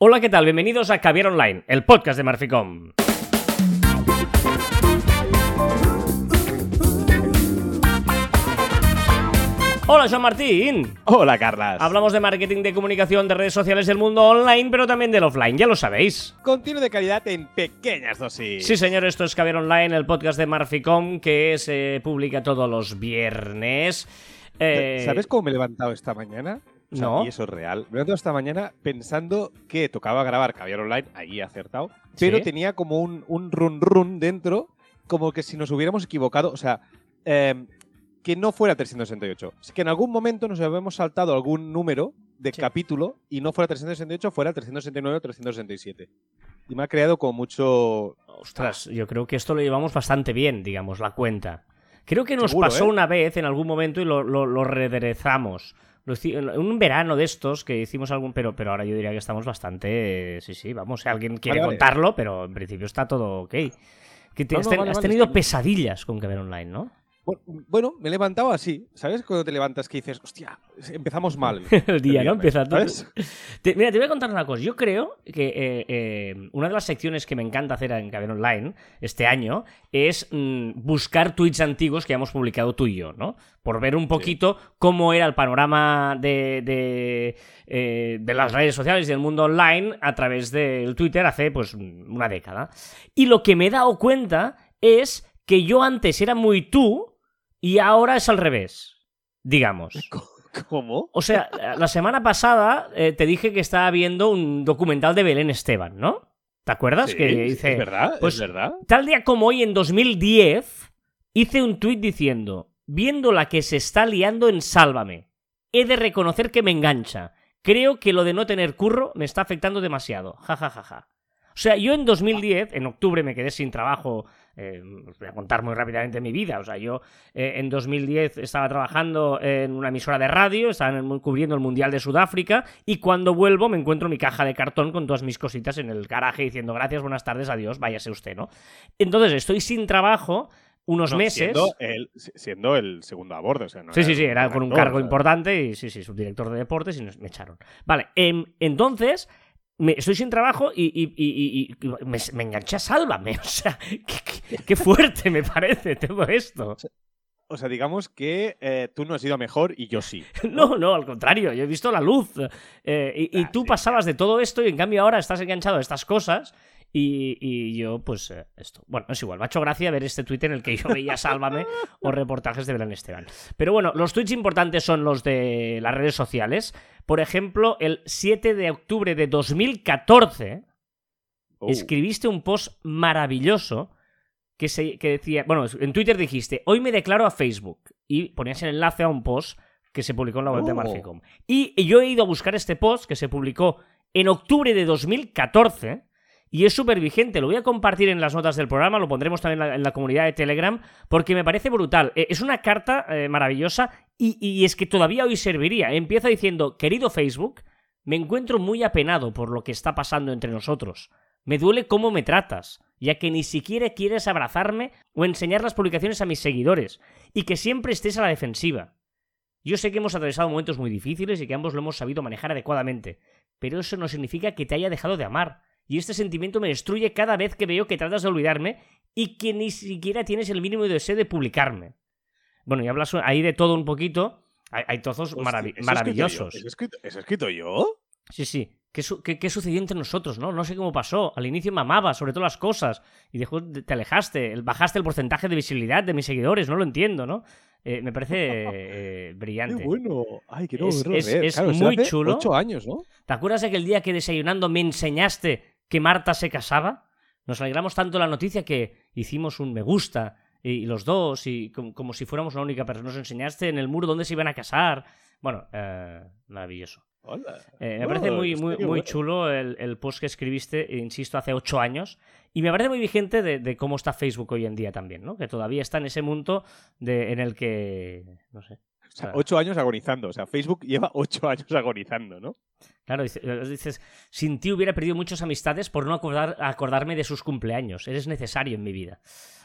Hola, ¿qué tal? Bienvenidos a Caviar Online, el podcast de Marficom. Hola, Joan Martín. Hola, Carlas. Hablamos de marketing, de comunicación, de redes sociales del mundo online, pero también del offline, ya lo sabéis. Continuo de calidad en pequeñas dosis. Sí, señor, esto es Caviar Online, el podcast de Marficom que se publica todos los viernes. Eh, ¿Sabes cómo me he levantado esta mañana? O sea, No. Y eso es real. Me he esta mañana pensando que tocaba grabar Caviar Online, ahí he acertado, pero Sí. tenía como un, un run run dentro, como que si nos hubiéramos equivocado, o sea, eh, que no fuera 368. Es que en algún momento nos habíamos saltado algún número de Sí. capítulo y no fuera 368, fuera 369 o 367. Y me ha creado como mucho... Ostras, yo creo que esto lo llevamos bastante bien, digamos, la cuenta. Creo que nos Seguro, pasó ¿eh? una vez en algún momento y lo, lo, lo rederezamos. Un verano de estos que hicimos algún. Pero, pero ahora yo diría que estamos bastante. Sí, sí, vamos. Si alguien quiere Vale, vale. contarlo, pero en principio está todo ok. Que te- No, has, no, ten- vale, has tenido pesadillas con Caber Online, ¿no? Bueno, me he levantado así. ¿Sabes? Cuando te levantas que dices, hostia, empezamos mal. El día, ¿no? viernes", Empieza todo- mira, te voy a contar una cosa. Yo creo que eh, eh, una de las secciones que me encanta hacer en Caber Online este año es mm, buscar tweets antiguos que hemos publicado tú y yo, ¿no? Por ver un poquito cómo era el panorama de, de, eh, de las redes sociales y del mundo online a través del Twitter hace pues una década. Y lo que me he dado cuenta es que yo antes era muy tú y ahora es al revés, digamos. ¿Cómo? O sea, la semana pasada eh, te dije que estaba viendo un documental de Belén Esteban, ¿no? ¿Te acuerdas? Sí, que dice. Es verdad, pues, es verdad. Tal día como hoy, en 2010, hice un tuit diciendo: Viendo la que se está liando en Sálvame, he de reconocer que me engancha. Creo que lo de no tener curro me está afectando demasiado. Ja, ja, ja, ja. O sea, yo en 2010, en octubre, me quedé sin trabajo. eh, os voy a contar muy rápidamente mi vida. O sea, yo eh, en 2010 estaba trabajando en una emisora de radio, estaba el- cubriendo el Mundial de Sudáfrica, y cuando vuelvo me encuentro mi caja de cartón con todas mis cositas en el garaje diciendo gracias, buenas tardes, adiós, váyase usted, ¿no? Entonces estoy sin trabajo unos No, meses. Siendo el, siendo el segundo a bordo. O sea, no Sí, sí, sí, era con un cargo o sea, importante y sí, sí, subdirector de deportes y nos, me echaron. Vale, em, entonces me, estoy sin trabajo y, y- y- me, me enganché a Sálvame. O sea, qué, qué- qué fuerte me parece todo esto. O sea, digamos que eh, tú no has ido a mejor y yo sí. No, no, al contrario, yo he visto la luz. Eh, y, y Ah, tú sí, pasabas de todo esto y en cambio ahora estás enganchado a estas cosas. Y, y yo, pues, eh, esto. Bueno, es igual, me ha hecho gracia ver este tuit en el que yo veía Sálvame o reportajes de Belén Esteban. Pero bueno, los tweets importantes son los de las redes sociales. Por ejemplo, el 7 de octubre de 2014 Oh. escribiste un post maravilloso que, se, que decía, bueno, en Twitter dijiste, hoy me declaro a Facebook y ponías el enlace a un post que se publicó en la web de Oh. Marficom. Y yo he ido a buscar este post que se publicó en octubre de 2014 y es súper vigente. Lo voy a compartir en las notas del programa, lo pondremos también en la, comunidad de Telegram porque me parece brutal. Eh, Es una carta eh, maravillosa y, y es que todavía hoy serviría. Empieza diciendo, querido Facebook, me encuentro muy apenado por lo que está pasando entre nosotros. Me duele cómo me tratas, ya que ni siquiera quieres abrazarme o enseñar las publicaciones a mis seguidores, y que siempre estés a la defensiva. Yo sé que hemos atravesado momentos muy difíciles y que ambos lo hemos sabido manejar adecuadamente, pero eso no significa que te haya dejado de amar, y este sentimiento me destruye cada vez que veo que tratas de olvidarme y que ni siquiera tienes el mínimo deseo de publicarme. Bueno, y hablas ahí de todo un poquito. Hay, hay trozos Hostia, maravi- ¿eso he escrito maravillosos. he escrito, yo? Sí, sí. ¿Qué, qué- qué sucedió entre nosotros, no? No sé cómo pasó. Al inicio me amabas sobre todas las cosas y después te alejaste, bajaste el porcentaje de visibilidad de mis seguidores, no lo entiendo, ¿no? Eh, me parece eh, brillante. Qué bueno. Ay, quiero Es- es- ver. es Claro, eso muy hace chulo. Ocho años, ¿no? ¿Te acuerdas de aquel día que desayunando me enseñaste que Marta se casaba? Nos alegramos tanto de la noticia que hicimos un me gusta y, los dos y como, como si fuéramos la única persona. Nos enseñaste en el muro dónde se iban a casar. Bueno, eh, maravilloso. Hola. Eh, me Oh, parece muy, está muy, muy bueno. chulo el, el post que escribiste, insisto, hace ocho años. Y me parece muy vigente de, de cómo está Facebook hoy en día también, ¿no? Que todavía está en ese mundo de, en el que. No sé. O sea, ocho años agonizando. O sea, Facebook lleva ocho años agonizando, ¿no? Claro, eh, dices, sin ti hubiera perdido muchas amistades por no acordar- acordarme de sus cumpleaños. Eres necesario en mi vida.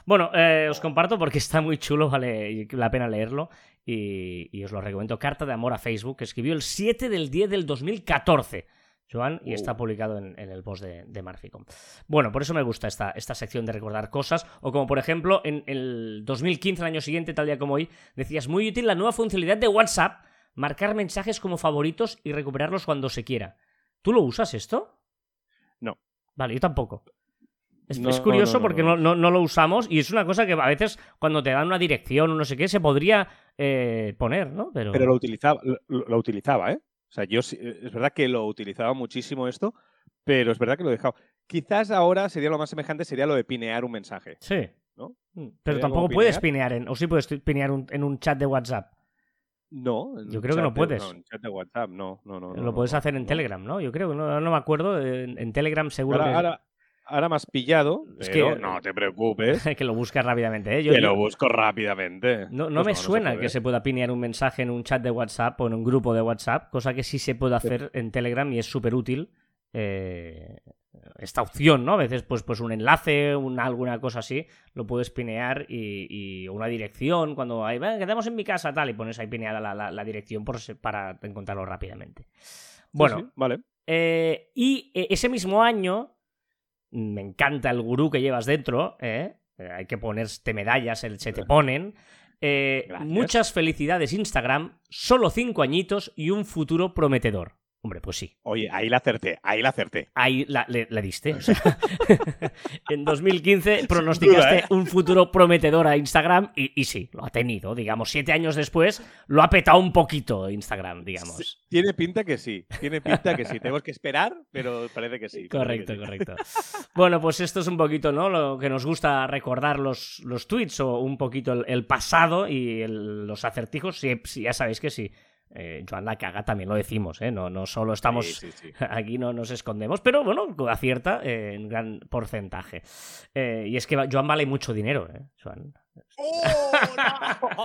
Bueno, eh, os comparto porque está muy chulo, vale la pena leerlo. Y, y os lo recomiendo. Carta de amor a Facebook, que escribió el 7 del 10 del 2014. Joan, y está publicado en, el post de, de, Marficom. Bueno, por eso me gusta esta, esta sección de recordar cosas, o como por ejemplo en el 2015, el año siguiente, tal día como hoy, decías, muy útil la nueva funcionalidad de WhatsApp, marcar mensajes como favoritos y recuperarlos cuando se quiera. ¿Tú lo usas esto? No. Vale, yo tampoco. Es, curioso porque no, lo usamos y es una cosa que a veces cuando te dan una dirección o no sé qué se podría eh, poner, ¿no? Pero... Pero lo utilizaba, lo, utilizaba, ¿eh? O sea, yo es verdad que lo utilizaba muchísimo esto, pero es verdad que lo he dejado. Quizás ahora sería lo más semejante, sería lo de pinear un mensaje. Sí. ¿no? Mm, pero tampoco puedes pinear en, o sí puedes pinear en un chat de WhatsApp. No, yo creo que no puedes. no, en chat de WhatsApp, no, no, no. Lo puedes hacer en Telegram, ¿no? Yo creo que no, me acuerdo. En, Telegram seguro ahora, que... ahora, ahora, me has pillado. Es que no te preocupes. que lo buscas rápidamente, ¿eh? que lo busco rápidamente. No, no pues me suena que se pueda pinear un mensaje en un chat de WhatsApp o en un grupo de WhatsApp, cosa que sí se puede hacer en Telegram y es súper útil. Eh, esta opción, ¿no? A veces, pues, pues un enlace, una, alguna cosa así, lo puedes pinear y, una dirección, cuando hay, quedamos en mi casa, tal, y pones ahí pineada la, dirección por, para encontrarlo rápidamente. Bueno, vale. Eh, y ese mismo año, me encanta el gurú que llevas dentro, ¿eh? hay que ponerte medallas, el se te ponen. muchas felicidades Instagram, solo cinco añitos y un futuro prometedor. Hombre, pues sí. Oye, ahí la acerté, ahí la acerté. Ahí la, le, diste. en 2015 pronosticaste ¿eh? un futuro prometedor a Instagram y, sí, lo ha tenido. Digamos, siete años después lo ha petado un poquito Instagram, digamos. tiene pinta que sí, tiene pinta que sí. Tenemos que esperar, pero parece que sí. Correcto, correcto. bueno, pues esto es un poquito, ¿no? Lo que nos gusta recordar los, los tweets o un poquito el, pasado y los acertijos. Sí, ya sabéis que sí eh, Joan la caga también lo decimos, ¿eh? no, no solo estamos aquí, no nos escondemos, pero bueno, acierta eh, en gran porcentaje. Eh, y es que Joan vale mucho dinero, ¿eh? Joan. ¡Oh,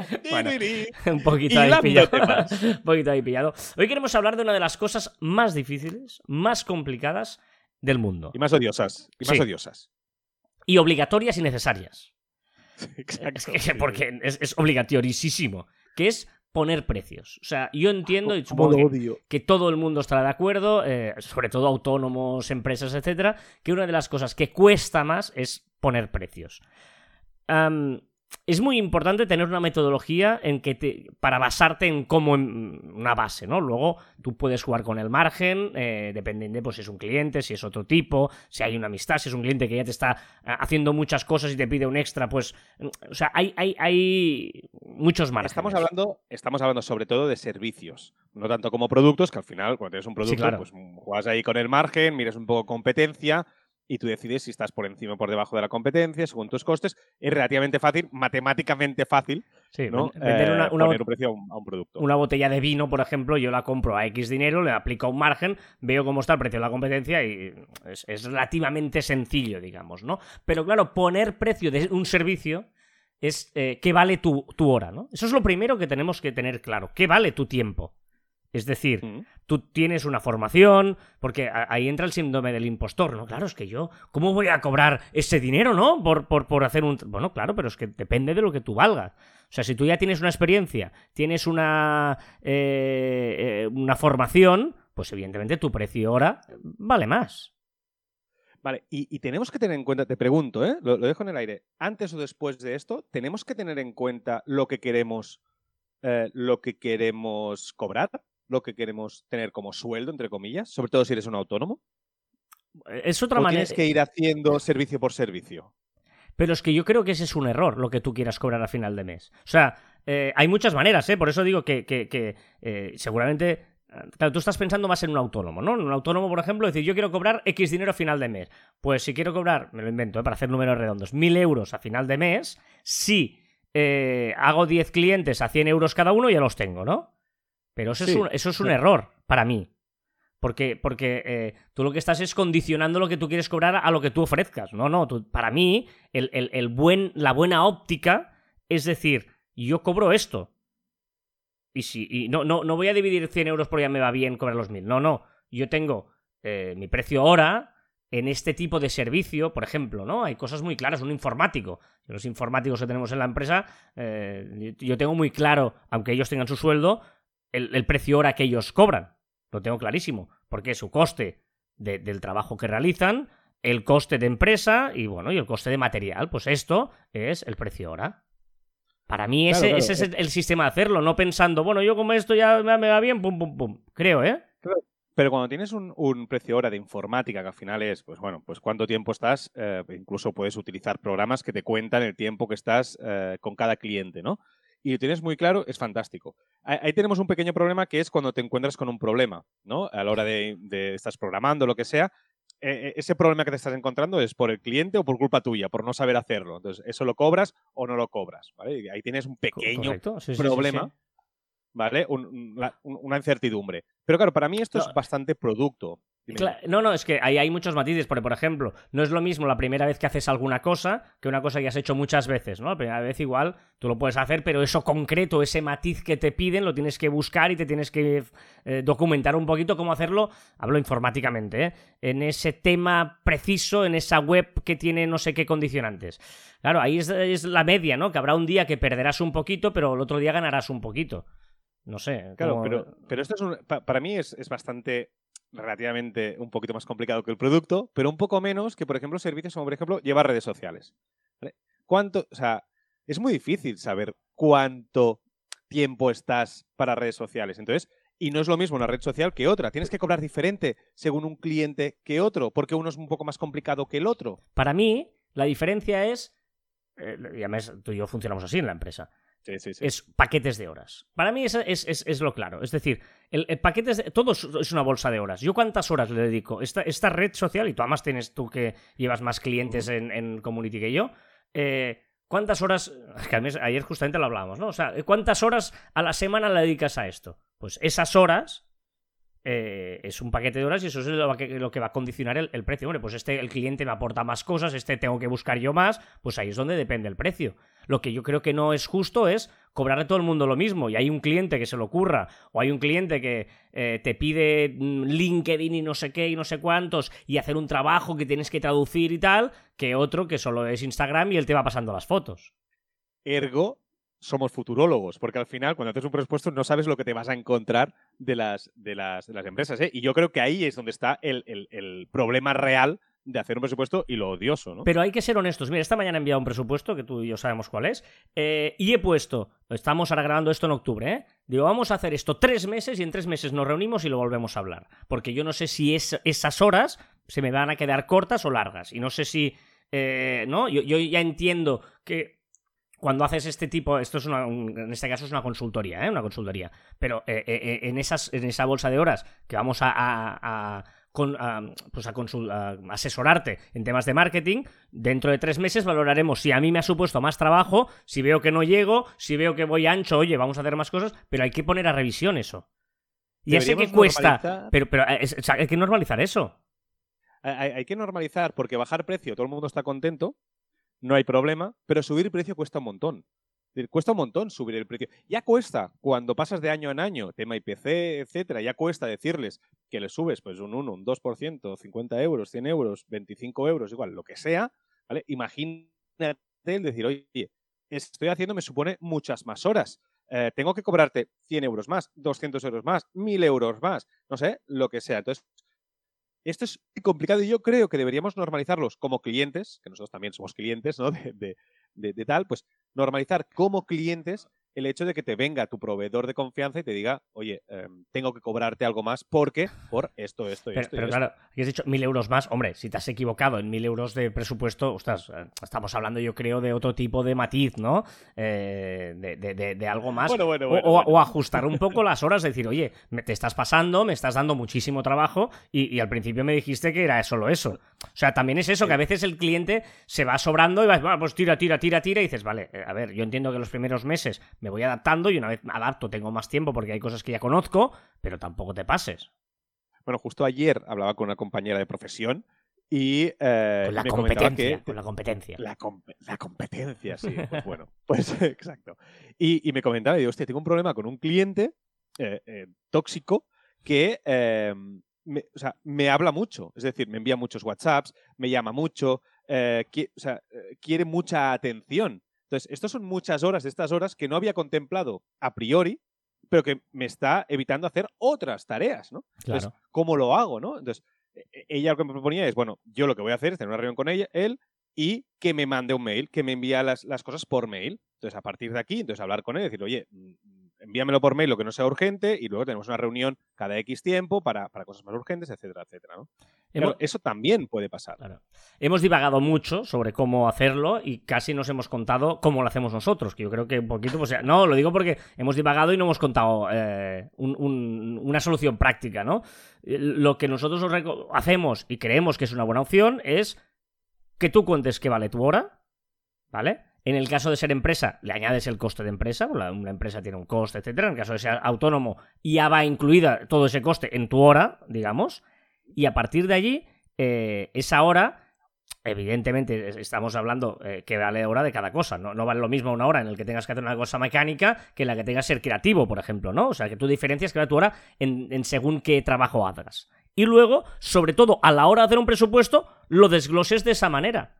un poquito ahí pillado. un poquito ahí pillado. Hoy queremos hablar de una de las cosas más difíciles, más complicadas del mundo. Y más odiosas. Y más odiosas. Y obligatorias y necesarias. Exacto. porque es, es obligatorísimo. Que es poner precios. O sea, yo entiendo y supongo que, todo el mundo estará de acuerdo, eh, sobre todo autónomos, empresas, etcétera, que una de las cosas que cuesta más es poner precios es muy importante tener una metodología en que te, para basarte en como en una base, ¿no? Luego tú puedes jugar con el margen, eh, dependiendo de pues, si es un cliente, si es otro tipo, si hay una amistad, si es un cliente que ya te está eh, haciendo muchas cosas y te pide un extra, pues, o sea, hay, hay, hay muchos márgenes. Estamos hablando, estamos hablando sobre todo de servicios, no tanto como productos, que al final cuando tienes un producto, pues juegas ahí con el margen, mires un poco competencia, y tú decides si estás por encima o por debajo de la competencia, según tus costes. Es relativamente fácil, matemáticamente fácil, ¿no? vender una, eh, poner un precio a un, producto. Una botella de vino, por ejemplo, yo la compro a X dinero, le aplico un margen, veo cómo está el precio de la competencia y es, relativamente sencillo, digamos, ¿no? Pero claro, poner precio de un servicio es eh, qué vale tu, tu hora, ¿no? Eso es lo primero que tenemos que tener claro. ¿Qué vale tu tiempo? Es decir, mm. Tú tienes una formación, porque ahí entra el síndrome del impostor, ¿no? Claro, es que yo, ¿cómo voy a cobrar ese dinero, ¿no? Por, por, por hacer un... Bueno, claro, pero es que depende de lo que tú valgas. O sea, si tú ya tienes una experiencia, tienes una, eh, eh, una formación, pues evidentemente tu precio ahora vale más. Vale, y, tenemos que tener en cuenta, te pregunto, ¿eh? Lo, dejo en el aire. Antes o después de esto, tenemos que tener en cuenta lo que queremos, eh, lo que queremos cobrar lo que queremos tener como sueldo, entre comillas, sobre todo si eres un autónomo? Es otra manera. Tienes que ir haciendo servicio por servicio. Pero es que yo creo que ese es un error, lo que tú quieras cobrar a final de mes. O sea, eh, hay muchas maneras, ¿eh? Por eso digo que, eh, seguramente. Claro, tú estás pensando más en un autónomo, ¿no? En un autónomo, por ejemplo, decir, yo quiero cobrar X dinero a final de mes. Pues si quiero cobrar, me lo invento, ¿eh? para hacer números redondos, mil euros a final de mes, si hago 10 clientes a 100 euros cada uno, ya los tengo, ¿no? Pero eso, es, un, eso es un error para mí. Porque, porque eh, tú lo que estás es condicionando lo que tú quieres cobrar a lo que tú ofrezcas. No, no. para mí, el, buen, la buena óptica es decir, yo cobro esto. Y si y no, no, no voy a dividir 100 euros por ya me va bien cobrar los 1000. No, no. Yo tengo eh, mi precio hora en este tipo de servicio, por ejemplo, ¿no? Hay cosas muy claras. Un informático. Los informáticos que tenemos en la empresa, eh, yo tengo muy claro, aunque ellos tengan su sueldo, el, precio hora que ellos cobran. Lo tengo clarísimo. Porque su coste del trabajo que realizan, el coste de empresa y bueno, y el coste de material. Pues esto es el precio hora. Para mí ese, es el, sistema de hacerlo, no pensando, bueno, yo como esto ya me va bien, pum, pum, pum. Creo, ¿eh? Pero cuando tienes un, precio hora de informática, que al final es, pues bueno, pues cuánto tiempo estás, eh, incluso puedes utilizar programas que te cuentan el tiempo que estás eh, con cada cliente, ¿no? Y lo tienes muy claro, es fantástico. Ahí, tenemos un pequeño problema que es cuando te encuentras con un problema, ¿no? A la hora de, de estás programando, lo que sea, e, e, ese problema que te estás encontrando es por el cliente o por culpa tuya, por no saber hacerlo. Entonces, eso lo cobras o no lo cobras, ¿vale? ahí tienes un pequeño problema, ¿vale? una incertidumbre. Pero claro, para mí esto es bastante producto. No, no, es que ahí hay muchos matices, porque por ejemplo, no es lo mismo la primera vez que haces alguna cosa que una cosa que has hecho muchas veces, ¿no? La primera vez igual tú lo puedes hacer, pero eso concreto, ese matiz que te piden, lo tienes que buscar y te tienes que eh, documentar un poquito cómo hacerlo, hablo informáticamente, ¿eh? En ese tema preciso, en esa web que tiene no sé qué condicionantes. Claro, ahí es, la media, ¿no? Que habrá un día que perderás un poquito, pero el otro día ganarás un poquito. No sé. Claro, pero, pero esto es para mí es, es bastante relativamente un poquito más complicado que el producto, pero un poco menos que, por ejemplo, servicios como, por ejemplo, llevar redes sociales. ¿Cuánto? O sea, es muy difícil saber cuánto tiempo estás para redes sociales. Entonces, y no es lo mismo una red social que otra. Tienes que cobrar diferente según un cliente que otro, porque uno es un poco más complicado que el otro. Para mí, la diferencia es, eh, tú y yo funcionamos así en la empresa. Es paquetes de horas. Para mí es, es, lo claro. Es decir, el, paquete de, todo es una bolsa de horas. ¿Yo cuántas horas le dedico? Esta, esta red social, y tú además tienes tú que llevas más clientes en, en Community que yo, eh, ¿cuántas horas? Que ayer justamente lo hablábamos, ¿no? O sea, ¿cuántas horas a la semana le dedicas a esto? Pues esas horas eh, es un paquete de horas y eso es lo que, va a condicionar el, precio. Hombre, pues este, el cliente me aporta más cosas, este tengo que buscar yo más, pues ahí es donde depende el precio. Lo que yo creo que no es justo es cobrarle a todo el mundo lo mismo y hay un cliente que se lo ocurra o hay un cliente que eh, te pide mm, LinkedIn y no sé qué y no sé cuántos y hacer un trabajo que tienes que traducir y tal, que otro que solo es Instagram y él te va pasando las fotos. Ergo, somos futurólogos, porque al final, cuando haces un presupuesto, no sabes lo que te vas a encontrar de las, de las, empresas. ¿eh? Y yo creo que ahí es donde está el, el, problema real de hacer un presupuesto y lo odioso, ¿no? Pero hay que ser honestos. Mira, esta mañana he enviado un presupuesto, que tú y yo sabemos cuál es, eh, y he puesto, estamos ahora grabando esto en octubre, ¿eh? Digo, vamos a hacer esto tres meses y en tres meses nos reunimos y lo volvemos a hablar. Porque yo no sé si es, esas horas se me van a quedar cortas o largas. Y no sé si... Eh, ¿No? Yo ya entiendo que cuando haces este tipo, esto es una, en este caso es una consultoría, ¿eh? una consultoría, pero eh, eh, en, esas, en esa bolsa de horas que vamos a, a, pues a, asesorarte en temas de marketing, dentro de tres meses valoraremos si a mí me ha supuesto más trabajo, si veo que no llego, si veo que voy ancho, oye, vamos a hacer más cosas, pero hay que poner a revisión eso. Y ese que cuesta, pero, pero hay que normalizar eso. hay que normalizar porque bajar precio, todo el mundo está contento, no hay problema, pero subir precio cuesta un montón. Cuesta un montón subir el precio. Ya cuesta, cuando pasas de año en año, tema IPC, etcétera, ya cuesta decirles que le subes pues un 1, un 2%, 50 euros, 100 euros, 25 euros, igual, lo que sea, ¿vale? Imagínate el decir, oye, estoy haciendo me supone muchas más horas. Eh, tengo que cobrarte 100 euros más, 200 euros más, 1000 euros más, no sé, lo que sea. Entonces, esto es complicado y yo creo que deberíamos normalizarlos como clientes, que nosotros también somos clientes, ¿no? De, de tal, pues normalizar como clientes el hecho de que te venga tu proveedor de confianza y te diga, oye, em, tengo que cobrarte algo más porque por esto, esto y pero, esto. Pero claro, aquí has dicho mil euros más. Hombre, si te has equivocado en mil euros de presupuesto, ostras, eh, estamos hablando yo creo de otro tipo de matiz, ¿no? Eh, de, algo más. Bueno, bueno, o, ajustar un poco las horas, decir, oye, me, te estás pasando, me estás dando muchísimo trabajo y, al principio me dijiste que era solo eso. O sea, también es eso, que a veces el cliente se va sobrando y va, bueno, pues tira, tira, tira, tira y dices, vale, eh, a ver, yo entiendo que los primeros meses me voy adaptando y una vez me adapto tengo más tiempo porque hay cosas que ya conozco, pero tampoco te pases. Bueno, justo ayer hablaba con una compañera de profesión y eh, con la competencia, con la competencia. La, competencia, sí. Pues bueno, pues exacto. Y, me comentaba, digo, hostia, tengo un problema con un cliente eh, eh, tóxico que me, o sea, me habla mucho. Es decir, me envía muchos WhatsApps, me llama mucho, o sea, quiere mucha atención. Entonces, estas son muchas horas de estas horas que no había contemplado a priori, pero que me está evitando hacer otras tareas, ¿no? Entonces, ¿cómo lo hago, no? Entonces, e, ella lo que me proponía es, bueno, yo lo que voy a hacer es tener una reunión con ella, él, y que me mande un mail, que me envíe las, las cosas por mail. Entonces, a partir de aquí, entonces hablar con él y decir, oye, envíamelo por mail lo que no sea urgente y luego tenemos una reunión cada X tiempo para, cosas más urgentes, etcétera, etcétera. ¿no? eso también puede pasar. Hemos divagado mucho sobre cómo hacerlo y casi nos hemos contado cómo lo hacemos nosotros, que yo creo que un poquito, pues, no, lo digo porque hemos divagado y no hemos contado eh, una solución práctica, ¿no? Lo que nosotros hacemos y creemos que es una buena opción es que tú cuentes qué vale tu hora, ¿vale? En el caso de ser empresa, le añades el coste de empresa, una empresa tiene un coste, etcétera. En el caso de ser autónomo, ya va incluida todo ese coste en tu hora, digamos. Y a partir de allí, eh, esa hora, evidentemente, estamos hablando eh, que vale hora de cada cosa. ¿no? vale lo mismo una hora en la que tengas que hacer una cosa mecánica que en la que tengas que ser creativo, por ejemplo, ¿no? O sea, que tú diferencias vale tu hora en, en según qué trabajo hagas. Y luego, sobre todo, a la hora de hacer un presupuesto, lo desgloses de esa manera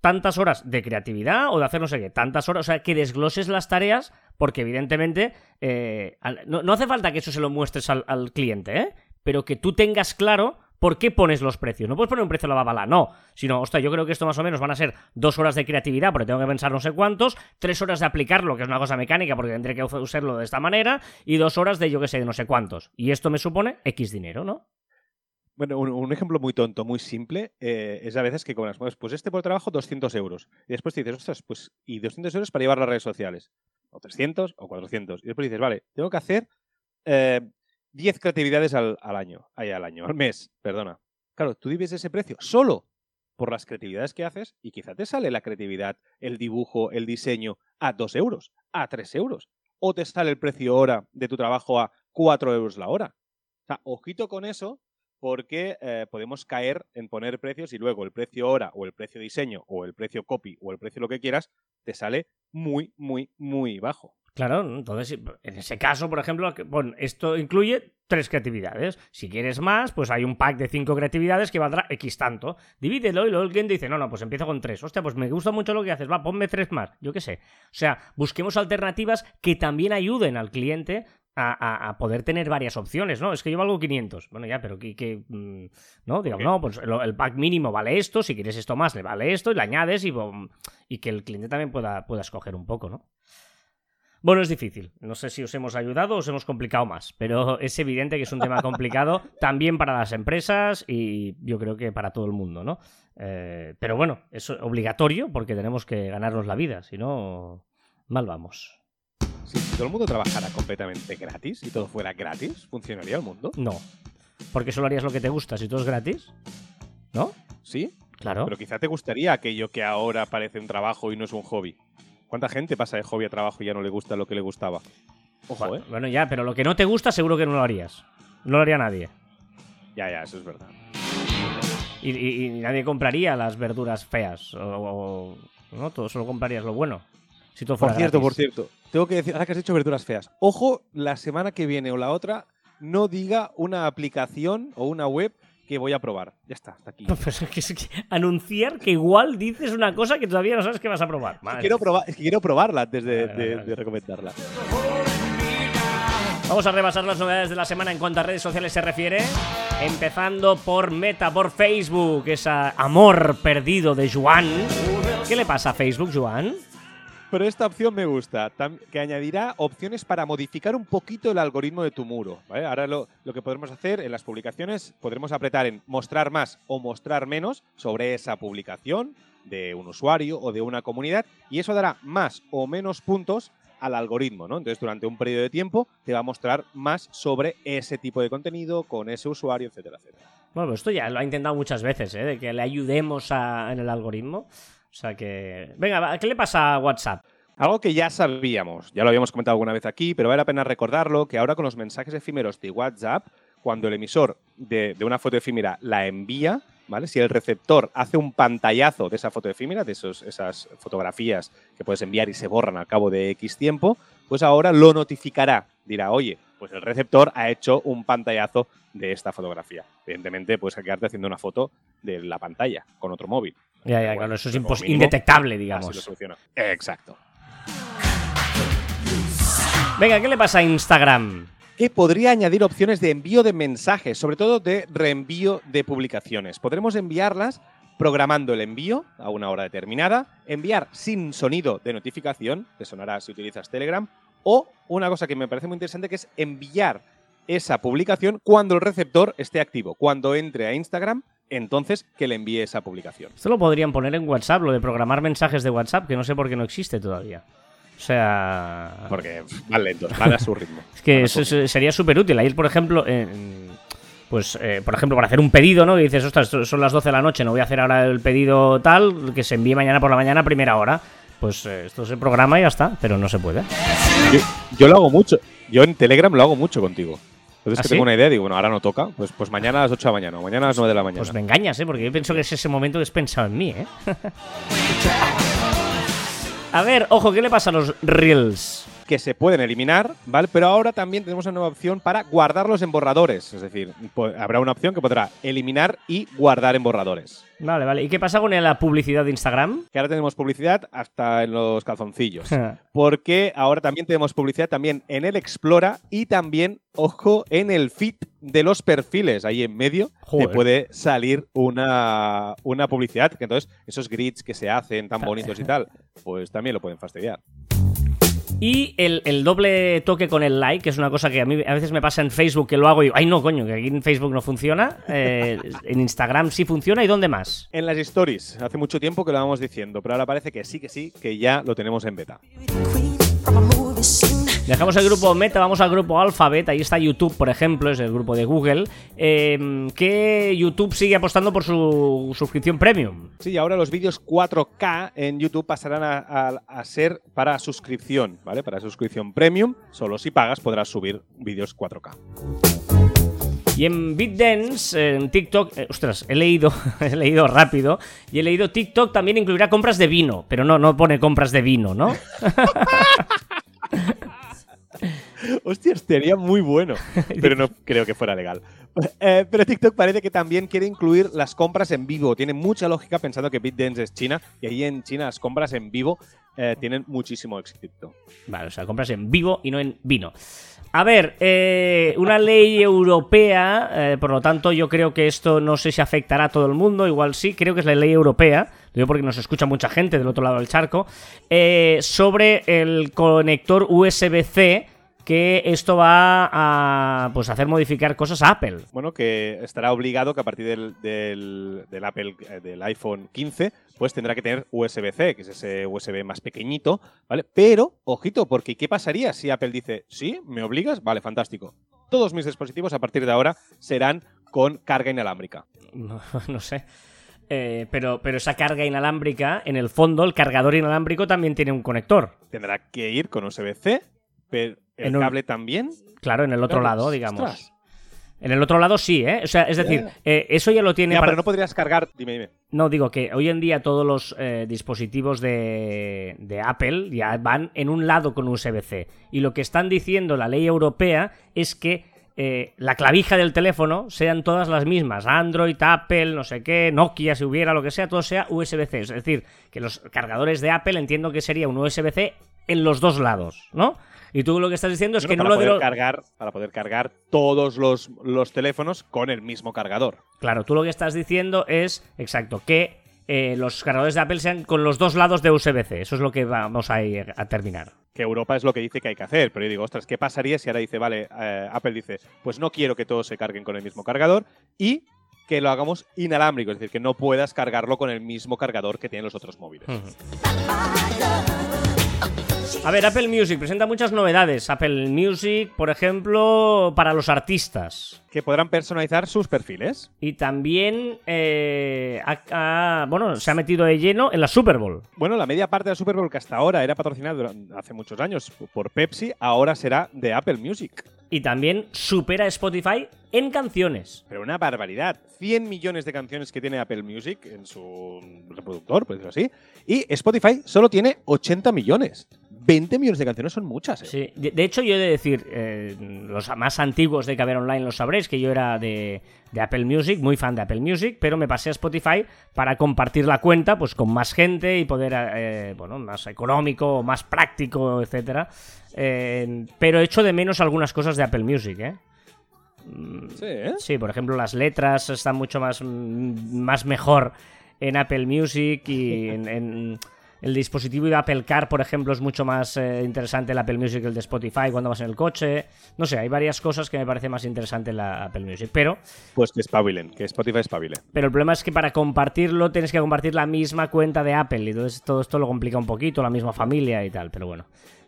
tantas horas de creatividad o de hacer no sé qué, tantas horas, o sea, que desgloses las tareas, porque evidentemente eh, no, hace falta que eso se lo muestres al, cliente, ¿eh? pero que tú tengas claro por qué pones los precios. No puedes poner un precio a la babala, no, sino, hostia, yo creo que esto más o menos van a ser dos horas de creatividad, porque tengo que pensar no sé cuántos, tres horas de aplicarlo, que es una cosa mecánica, porque tendré que usarlo de esta manera, y dos horas de yo que sé, de no sé cuántos. Y esto me supone X dinero, ¿no? Bueno, un, ejemplo muy tonto, muy simple, eh, es a veces que cobras, pues, pues este por trabajo 200 euros. Y después te dices, ostras, pues, y 200 euros para llevar las redes sociales. O 300 o 400. Y después dices, vale, tengo que hacer 10 eh, creatividades al, año. Ay, al año, al mes, perdona. Claro, tú vives ese precio solo por las creatividades que haces y quizá te sale la creatividad, el dibujo, el diseño a 2 euros, a 3 euros. O te sale el precio hora de tu trabajo a 4 euros la hora. O sea, ojito con eso, porque eh, podemos caer en poner precios y luego el precio hora o el precio diseño o el precio copy o el precio lo que quieras te sale muy, muy, muy bajo. Claro, entonces en ese caso, por ejemplo, bueno, esto incluye tres creatividades. Si quieres más, pues hay un pack de cinco creatividades que valdrá X tanto. Divídelo y luego cliente dice, no, no, pues empiezo con tres. Hostia, pues me gusta mucho lo que haces, va, ponme tres más. Yo qué sé. O sea, busquemos alternativas que también ayuden al cliente a, poder tener varias opciones, ¿no? Es que yo valgo 500. Bueno, ya, pero que, mm, ¿no? Digamos, no, pues el pack mínimo vale esto, si quieres esto más, le vale esto, y le añades y, y que el cliente también pueda, pueda escoger un poco, ¿no? Bueno, es difícil. No sé si os hemos ayudado o os hemos complicado más, pero es evidente que es un tema complicado también para las empresas y yo creo que para todo el mundo, ¿no? Eh, pero bueno, es obligatorio porque tenemos que ganarnos la vida, si no, mal vamos si todo el mundo trabajara completamente gratis y todo fuera gratis, ¿funcionaría el mundo? No. Porque solo harías lo que te gusta si todo es gratis. ¿No? Sí. Claro. Pero quizá te gustaría aquello que ahora parece un trabajo y no es un hobby. ¿Cuánta gente pasa de hobby a trabajo y ya no le gusta lo que le gustaba? Ojo, ¿eh? Bueno, ya, pero lo que no te gusta seguro que no lo harías. No lo haría nadie. Ya, ya, eso es verdad. Y, nadie compraría las verduras feas. O, no, todo solo comprarías lo bueno. Si todo fuera por cierto, gratis. por cierto tengo que decir, ahora que has hecho verduras feas, ojo, la semana que viene o la otra, no diga una aplicación o una web que voy a probar. Ya está, hasta aquí. anunciar que igual dices una cosa que todavía no sabes que vas a probar. quiero, probar es que quiero probarla antes de, recomendarla. Vamos a repasar las novedades de la semana en cuanto a redes sociales se refiere. Empezando por Meta, por Facebook, ese amor perdido de Juan. ¿Qué le pasa a Facebook, Juan? Pero esta opción me gusta, que añadirá opciones para modificar un poquito el algoritmo de tu muro. Ahora lo, que podremos hacer en las publicaciones, podremos apretar en mostrar más o mostrar menos sobre esa publicación de un usuario o de una comunidad y eso dará más o menos puntos al algoritmo, ¿no? Entonces, durante un periodo de tiempo te va a mostrar más sobre ese tipo de contenido, con ese usuario, etcétera, etcétera. Bueno, esto ya lo ha intentado muchas veces, ¿eh? De que le ayudemos en el algoritmo. O sea que. Venga, ¿qué le pasa a WhatsApp? Algo que ya sabíamos, ya lo habíamos comentado alguna vez aquí, pero vale la pena recordarlo, que ahora con los mensajes efímeros de WhatsApp, cuando el emisor de, una foto efímera la envía, ¿vale? Si el receptor hace un pantallazo de esa foto efímera, de esos, esas fotografías que puedes enviar y se borran al cabo de X tiempo, pues ahora lo notificará. Dirá, oye, pues el receptor ha hecho un pantallazo de esta fotografía. Evidentemente, puedes quedarte haciendo una foto de la pantalla con otro móvil. Ya, ya, claro, eso es indetectable, digamos. Así lo soluciona. Exacto. Venga, ¿qué le pasa a Instagram? que podría añadir opciones de envío de mensajes, sobre todo de reenvío de publicaciones. Podremos enviarlas programando el envío a una hora determinada, enviar sin sonido de notificación, que sonará si utilizas Telegram, o una cosa que me parece muy interesante que es enviar esa publicación cuando el receptor esté activo, cuando entre a Instagram entonces que le envíe esa publicación. Esto lo podrían poner en WhatsApp, lo de programar mensajes de WhatsApp, que no sé por qué no existe todavía. O sea. Porque van lentos, van a su ritmo. es que eso, sería súper útil. Ahí, por ejemplo, pues, eh, por ejemplo, para hacer un pedido, ¿no? Y dices, ostras, son las 12 de la noche, no voy a hacer ahora el pedido tal, que se envíe mañana por la mañana a primera hora. Pues eh, esto se programa y ya está, pero no se puede. Yo, lo hago mucho. Yo en Telegram lo hago mucho contigo. Entonces ¿Ah, que tengo una idea, digo, bueno, ahora no toca, pues, pues mañana a las 8 de la mañana, o mañana a las 9 de la mañana. Pues me engañas, ¿eh? Porque yo pienso que es ese momento que has pensado en mí, ¿eh? A ver, ojo, ¿qué le pasa a los Reels? Que se pueden eliminar, ¿vale? Pero ahora también tenemos una nueva opción para guardarlos en borradores. Es decir, habrá una opción que podrá eliminar y guardar en borradores. Vale, vale. ¿Y qué pasa con la publicidad de Instagram? Que ahora tenemos publicidad hasta en los calzoncillos. porque ahora también tenemos publicidad también en el Explora y también, ojo, en el feed de los perfiles. Ahí en medio te puede salir una, una publicidad. Que entonces, esos grids que se hacen tan bonitos y tal, pues también lo pueden fastidiar. Y el, doble toque con el like, que es una cosa que a mí a veces me pasa en Facebook, que lo hago y ay no, coño, que aquí en Facebook no funciona. Eh, en Instagram sí funciona. ¿Y dónde más? En las stories. Hace mucho tiempo que lo vamos diciendo, pero ahora parece que sí, que sí, que ya lo tenemos en beta. Dejamos el grupo Meta, vamos al grupo Alphabet. Ahí está YouTube, por ejemplo, es el grupo de Google. Eh, que YouTube sigue apostando por su suscripción premium. Sí, ahora los vídeos 4K en YouTube pasarán a, ser para suscripción, ¿vale? Para suscripción premium. Solo si pagas podrás subir vídeos 4K. Y en BitDance, en TikTok, eh, ostras, he leído, he leído rápido, y he leído TikTok también incluirá compras de vino, pero no, no pone compras de vino, ¿no? Hostia, sería muy bueno. Pero no creo que fuera legal. Eh, pero TikTok parece que también quiere incluir las compras en vivo. Tiene mucha lógica pensando que BitDance es China y ahí en China las compras en vivo eh, tienen muchísimo éxito. Vale, o sea, compras en vivo y no en vino. A ver, eh, una ley europea, por lo tanto yo creo que esto no sé si afectará a todo el mundo, igual sí, creo que es la ley europea, digo porque nos escucha mucha gente del otro lado del charco, sobre el conector USB-C que esto va a pues, hacer modificar cosas a Apple. Bueno, que estará obligado que a partir del, del, Apple, eh, del iPhone 15, pues tendrá que tener USB-C, que es ese USB más pequeñito, ¿vale? Pero, ojito, porque ¿qué pasaría si Apple dice, sí, me obligas? Vale, fantástico. Todos mis dispositivos a partir de ahora serán con carga inalámbrica. No, sé. Eh, pero, pero esa carga inalámbrica, en el fondo, el cargador inalámbrico también tiene un conector. Tendrá que ir con USB-C, pero ¿El cable también? Claro, en el otro lado, digamos. En el otro lado sí, ¿eh? O sea, es decir, eh, eso ya lo tiene. Ya, pero no podrías cargar. Dime, dime. No, digo que hoy en día todos los eh, dispositivos de, de, Apple ya van en un lado con USB-C. Y lo que están diciendo la ley europea es que eh, la clavija del teléfono sean todas las mismas. Android, Apple, no sé qué, Nokia, si hubiera lo que sea, todo sea USB-C. Es decir, que los cargadores de Apple entiendo que sería un USB-C en los dos lados, ¿no? Y tú lo que estás diciendo es que no lo de cargar Para poder cargar todos los, los, teléfonos con el mismo cargador. Claro, tú lo que estás diciendo es, exacto, que eh, los cargadores de Apple sean con los dos lados de USB-C. Eso es lo que vamos a ir a terminar. Que Europa es lo que dice que hay que hacer. Pero yo digo, ostras, ¿qué pasaría si ahora dice, vale, eh, Apple dice, pues no quiero que todos se carguen con el mismo cargador y que lo hagamos inalámbrico, es decir, que no puedas cargarlo con el mismo cargador que tienen los otros móviles. A ver, Apple Music presenta muchas novedades. Apple Music, por ejemplo, para los artistas. Que podrán personalizar sus perfiles. Y también, eh, bueno, se ha metido de lleno en la Super Bowl. Bueno, la media parte de la Super Bowl que hasta ahora era patrocinada hace muchos años por Pepsi, ahora será de Apple Music. Y también supera a Spotify en canciones. Pero una barbaridad. 100 millones de canciones que tiene Apple Music en su reproductor, por decirlo así. Y Spotify solo tiene 80 millones. 20 millones de canciones son muchas. ¿eh? Sí, de, hecho yo he de decir, eh, los más antiguos de Caber Online lo sabréis, que yo era de, Apple Music, muy fan de Apple Music, pero me pasé a Spotify para compartir la cuenta pues con más gente y poder, eh, bueno, más económico, más práctico, etcétera. pero echo de menos algunas cosas de Apple Music, ¿eh? Sí, ¿eh? Sí, por ejemplo, las letras están mucho más, más mejor en Apple Music y en el dispositivo de Apple Car, por ejemplo, es mucho más eh, interesante el Apple Music que el de Spotify cuando vas en el coche. No sé, hay varias cosas que me parece más interesante la Apple Music, pero... Pues que espabilen, que Spotify espabile. Pero el problema es que para compartirlo tienes que compartir la misma cuenta de Apple y entonces todo esto lo complica un poquito, la misma familia y tal, pero bueno.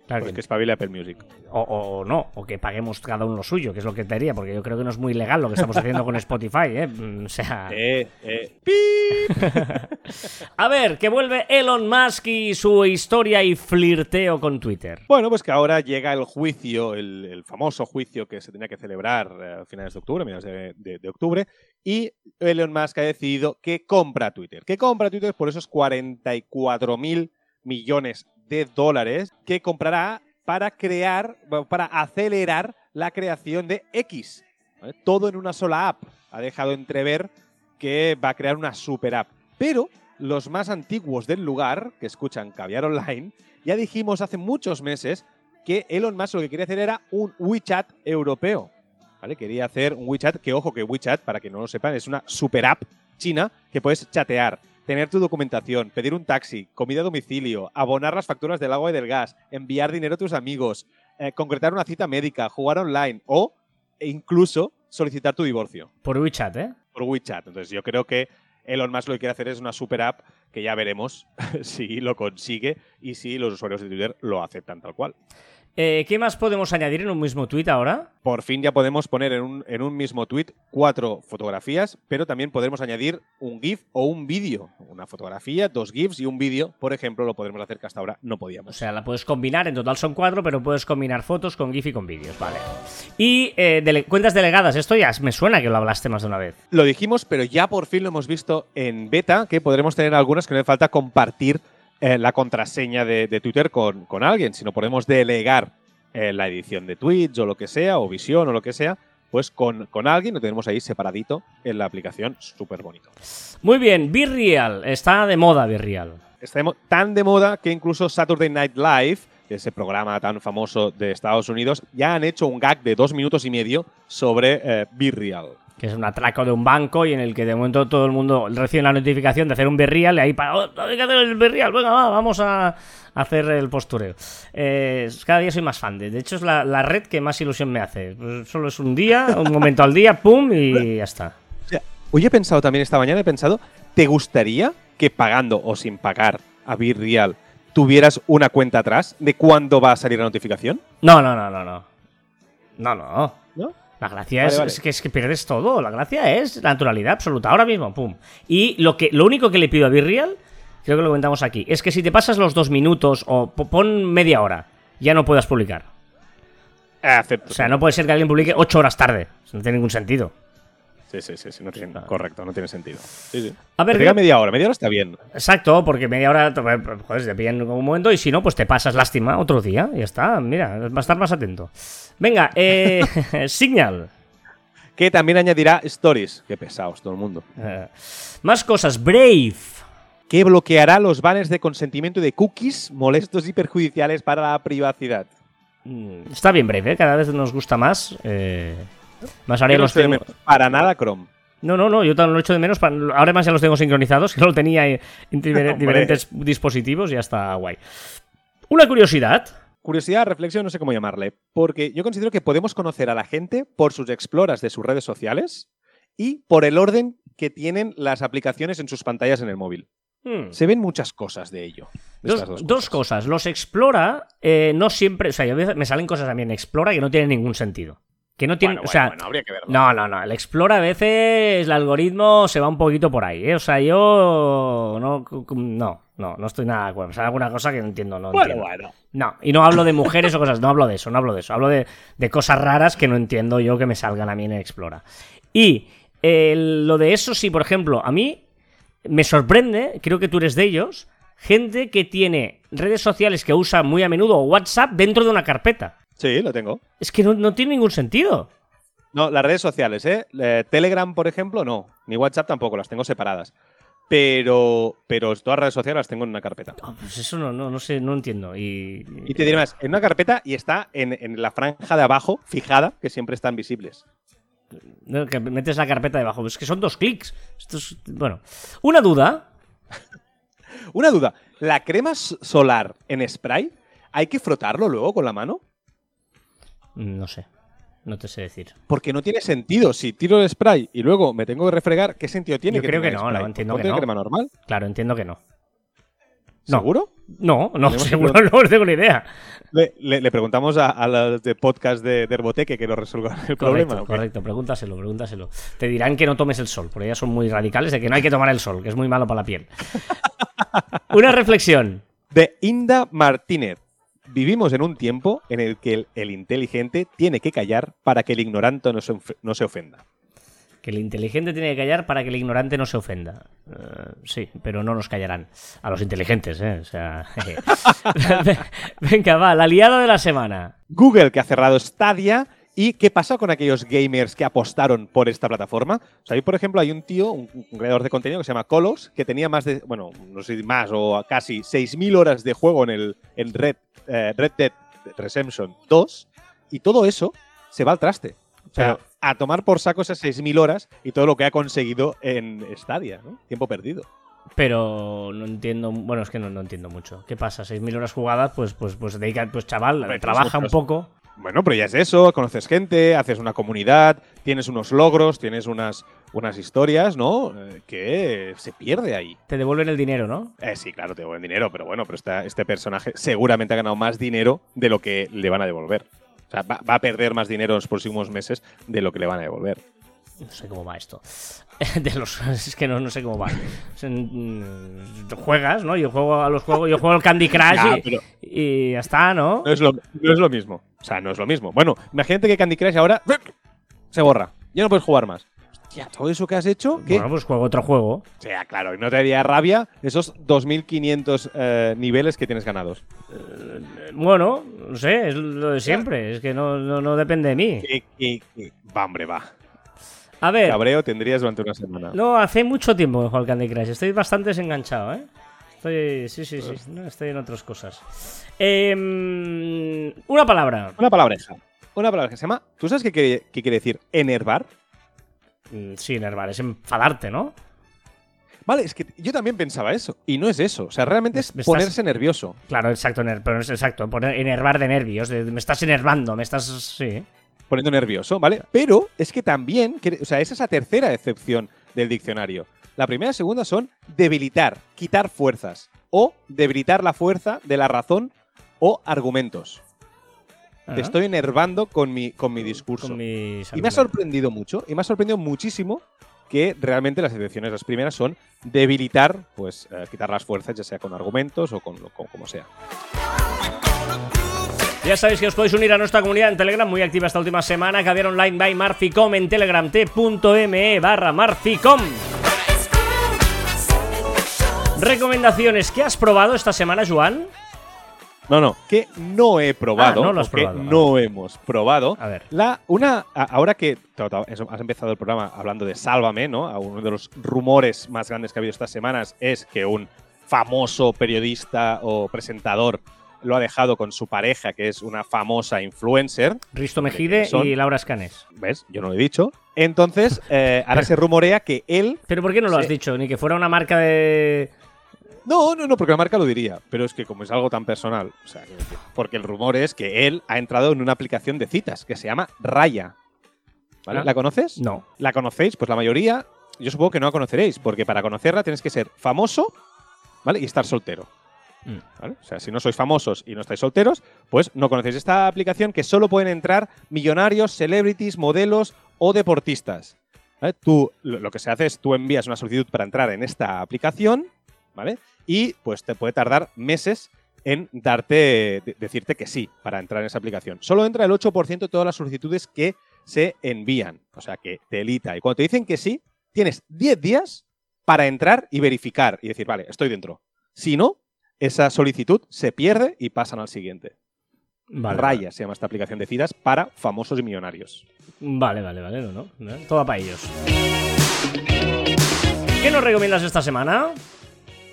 Claro pues que, espabile Apple Music. O, no, o que paguemos cada uno lo suyo, que es lo que te diría, porque yo creo que no es muy legal lo que estamos haciendo con Spotify, ¿eh? Mm, o sea. Eh, eh. A ver, que vuelve Elon Musk y su historia y flirteo con Twitter. Bueno, pues que ahora llega el juicio, el, famoso juicio que se tenía que celebrar eh, a finales de octubre, mediados de, de octubre, y Elon Musk ha decidido que compra Twitter. Que compra Twitter por esos 44 mil millones de dólares que comprará para crear, para acelerar la creación de X. Todo en una sola app. Ha dejado entrever que va a crear una super app. Pero los más antiguos del lugar, que escuchan Caviar Online, ya dijimos hace muchos meses que Elon Musk lo que quería hacer era un WeChat europeo. ¿Vale? Quería hacer un WeChat, que ojo que WeChat, para que no lo sepan, es una super app china que puedes chatear, tener tu documentación, pedir un taxi, comida a domicilio, abonar las facturas del agua y del gas, enviar dinero a tus amigos, eh, concretar una cita médica, jugar online o incluso solicitar tu divorcio. Por WeChat, ¿eh? Por WeChat. Entonces yo creo que Elon Musk lo que quiere hacer es una super app que ya veremos si lo consigue y si los usuarios de Twitter lo aceptan tal cual. Eh, ¿Qué más podemos añadir en un mismo tweet ahora? Por fin ya podemos poner en un, en un, mismo tweet cuatro fotografías, pero también podremos añadir un GIF o un vídeo. Una fotografía, dos GIFs y un vídeo, por ejemplo, lo podremos hacer que hasta ahora no podíamos. O sea, la puedes combinar, en total son cuatro, pero puedes combinar fotos con GIF y con vídeos, vale. Y eh, cuentas delegadas, esto ya me suena que lo hablaste más de una vez. Lo dijimos, pero ya por fin lo hemos visto en beta, que podremos tener algunas que no hace falta compartir eh, la contraseña de, Twitter con, con, alguien, sino podemos delegar eh, la edición de tweets o lo que sea, o visión o lo que sea, pues con, con alguien lo tenemos ahí separadito en la aplicación, súper bonito. Muy bien, Virreal, está de moda Virreal. Está tan de moda que incluso Saturday Night Live, ese programa tan famoso de Estados Unidos, ya han hecho un gag de dos minutos y medio sobre eh, Virreal que es un atraco de un banco y en el que de momento todo el mundo recibe la notificación de hacer un berrial y ahí para, oh, hay que hacer el berrial, venga, vamos a hacer el postureo. Eh, cada día soy más fan, de, de hecho es la, red que más ilusión me hace. Solo es un día, un momento al día, pum, y ya está. Hoy he pensado también esta mañana, he pensado, ¿te gustaría que pagando o sin pagar a Virreal tuvieras una cuenta atrás de cuándo va a salir la notificación? No, no, no, no, no. No, no. ¿No? La gracia es, que, es que pierdes todo. La gracia es la naturalidad absoluta. Ahora mismo, pum. Y lo, que, lo único que le pido a Virreal, creo que lo comentamos aquí, es que si te pasas los dos minutos o pon media hora, ya no puedas publicar. Acepto. O sea, no puede ser que alguien publique ocho horas tarde. No tiene ningún sentido. Sí, sí, sí, no tiene, correcto, no tiene sentido. Sí, sí. A ver, diga media hora, media hora está bien. Exacto, porque media hora, joder, te pillan en un momento y si no, pues te pasas lástima otro día y ya está. Mira, va a estar más atento. Venga, eh, Signal. Que también añadirá Stories. Qué pesados todo el mundo. Eh, más cosas, Brave. Que bloqueará los banners de consentimiento de cookies molestos y perjudiciales para la privacidad. Mm, está bien Brave, ¿eh? cada vez nos gusta más. Eh, más ahora los tengo... Para nada Chrome. No, no, no, yo también lo echo de menos. Ahora más ya los tengo sincronizados, que lo tenía en diferentes dispositivos y ya está guay. Una curiosidad. Curiosidad, reflexión, no sé cómo llamarle. Porque yo considero que podemos conocer a la gente por sus exploras de sus redes sociales y por el orden que tienen las aplicaciones en sus pantallas en el móvil. Hmm. Se ven muchas cosas de ello. dos, cosas. Los Explora eh, no siempre. O sea, me salen cosas también Explora que no tienen ningún sentido. Que no tiene. o sea, No, no, no. El Explora a veces el algoritmo se va un poquito por ahí, ¿eh? O sea, yo. No, no, no, no estoy nada de acuerdo. O sea, alguna cosa que no entiendo, no bueno, Bueno. No, y no hablo de mujeres o cosas, no hablo de eso, no hablo de eso. Hablo de, cosas raras que no entiendo yo que me salgan a mí en Explora. Y lo de eso, sí, por ejemplo, a mí me sorprende, creo que tú eres de ellos, gente que tiene redes sociales que usa muy a menudo WhatsApp dentro de una carpeta. Sí, lo tengo. Es que no, tiene ningún sentido. No, las redes sociales, ¿eh? Telegram, por ejemplo, no. Ni WhatsApp tampoco, las tengo separadas. Pero, pero todas las redes sociales las tengo en una carpeta. Ah, pues eso no, no, no sé, no entiendo. Y, y te diré más, en una carpeta y está en, en la franja de abajo, fijada, que siempre están visibles. Que metes la carpeta debajo. Es que son dos clics. Esto es, bueno. Una duda. Una duda. ¿La crema solar en spray hay que frotarlo luego con la mano? No sé. No te sé decir. Porque no tiene sentido. Si tiro el spray y luego me tengo que refregar, ¿qué sentido tiene? Yo creo que no, no, entiendo que no. crema normal? Claro, entiendo que no. ¿Seguro? No, no, seguro no, tengo ni idea. Le, preguntamos a, los de podcast de, Herboteque que nos resuelvan el problema. Correcto, pregúntaselo, pregúntaselo. Te dirán que no tomes el sol, porque ellas son muy radicales de que no hay que tomar el sol, que es muy malo para la piel. Una reflexión. De Inda Martínez. Vivimos en un tiempo en el que el, inteligente tiene que callar para que el ignorante no se ofenda. Que el inteligente tiene que callar para que el ignorante no se ofenda. Eh, sí, pero no nos callarán. A los inteligentes, ¿eh? O sea. Venga, va, la liada de la semana. Google que ha cerrado Stadia. ¿Y qué pasa con aquellos gamers que apostaron por esta plataforma? O sea, ahí, por ejemplo, hay un tío, un, creador de contenido que se llama Colos, que tenía más de, bueno, no sé, más o casi 6.000 horas de juego en el en Red, eh, Red Dead Redemption 2, y todo eso se va al traste. O sea, a tomar por saco esas 6.000 horas y todo lo que ha conseguido en Stadia, ¿no? Tiempo perdido. Pero no entiendo, bueno, es que no, entiendo mucho. ¿Qué pasa? 6.000 horas jugadas, pues, pues, pues dedica, pues chaval, trabaja un poco. Bueno, pero ya es eso, conoces gente, haces una comunidad, tienes unos logros, tienes unas, unas historias, ¿no? Eh, que se pierde ahí. Te devuelven el dinero, ¿no? Eh, sí, claro, te devuelven dinero, pero bueno, pero este personaje seguramente ha ganado más dinero de lo que le van a devolver. O sea, va, a perder más dinero en los próximos meses de lo que le van a devolver. No sé cómo va esto. De los, es que no, no sé cómo va. Mm, juegas, ¿no? Yo juego a los juegos, yo juego al Candy Crush y, ya está, ¿no? No es, lo, no es lo mismo. O sea, no es lo mismo. Bueno, imagínate que Candy Crush ahora se borra. Ya no puedes jugar más. Hostia, todo eso que has hecho. ¿qué? Bueno, pues juego otro juego. O sea, claro, y no te daría rabia esos 2.500 eh, niveles que tienes ganados. Eh, bueno, no sé, es lo de siempre. Es que no, no, depende de mí. Va, hombre, va. A ver. Cabreo tendrías durante una semana. No, hace mucho tiempo que juego al Candy Crush. Estoy bastante desenganchado, ¿eh? Estoy. Sí, sí, sí. No, estoy en otras cosas. Em, una palabra. Una palabra Una palabra que se llama. ¿Tú sabes qué quiere, qué quiere decir enervar? Mm, sí, enervar, es enfadarte, ¿no? Vale, es que yo también pensaba eso. Y no es eso. O sea, realmente es ponerse nervioso. Claro, exacto, pero es exacto. Poner, enervar de nervios. me estás enervando, me estás. Sí. Poniendo nervioso, ¿vale? Pero es que también. O sea, esa es la tercera excepción del diccionario. La primera y segunda son debilitar, quitar fuerzas. O debilitar la fuerza de la razón o argumentos. Te estoy enervando con mi, con mi discurso. y me ha sorprendido mucho, y me ha sorprendido muchísimo que realmente las excepciones, las primeras, son debilitar, pues eh, quitar las fuerzas, ya sea con argumentos o con, como sea. Ya sabéis que os podéis unir a nuestra comunidad en Telegram, muy activa esta última semana, Caviar Online by Marficom en telegram t.me barra Marficom. Recomendaciones, ¿qué has probado esta semana, Juan? No, no, que no he probado. Ah, no lo no hemos probado. A ver. La, una, ahora que has empezado el programa hablando de Sálvame, ¿no? Uno de los rumores más grandes que ha habido estas semanas es que un famoso periodista o presentador lo ha dejado con su pareja, que es una famosa influencer. Risto Mejide y Laura Escanes. ¿Ves? Yo no lo he dicho. Entonces, eh, ahora se rumorea que él. ¿Pero por qué no lo has dicho? Ni que fuera una marca de. No, no, no, porque la marca lo diría, pero es que como es algo tan personal, o sea, porque el rumor es que él ha entrado en una aplicación de citas que se llama Raya. ¿Vale? Ah. ¿La conoces? No. ¿La conocéis? Pues la mayoría, yo supongo que no la conoceréis, porque para conocerla tienes que ser famoso, ¿vale? Y estar soltero. Mm. O sea, si no sois famosos y no estáis solteros, pues no conocéis esta aplicación que solo pueden entrar millonarios, celebrities, modelos o deportistas. Tú, lo que se hace es tú envías una solicitud para entrar en esta aplicación, ¿vale? y pues te puede tardar meses en darte, decirte que sí para entrar en esa aplicación. Solo entra el 8% de todas las solicitudes que se envían, o sea que te elita. Y cuando te dicen que sí, tienes 10 días para entrar y verificar y decir, vale, estoy dentro. Si no, esa solicitud se pierde y pasan al siguiente. Vale, Raya se llama esta aplicación de citas para famosos y millonarios. Vale, vale, vale, no, no. no, Todo para ellos. ¿Qué nos recomiendas esta semana?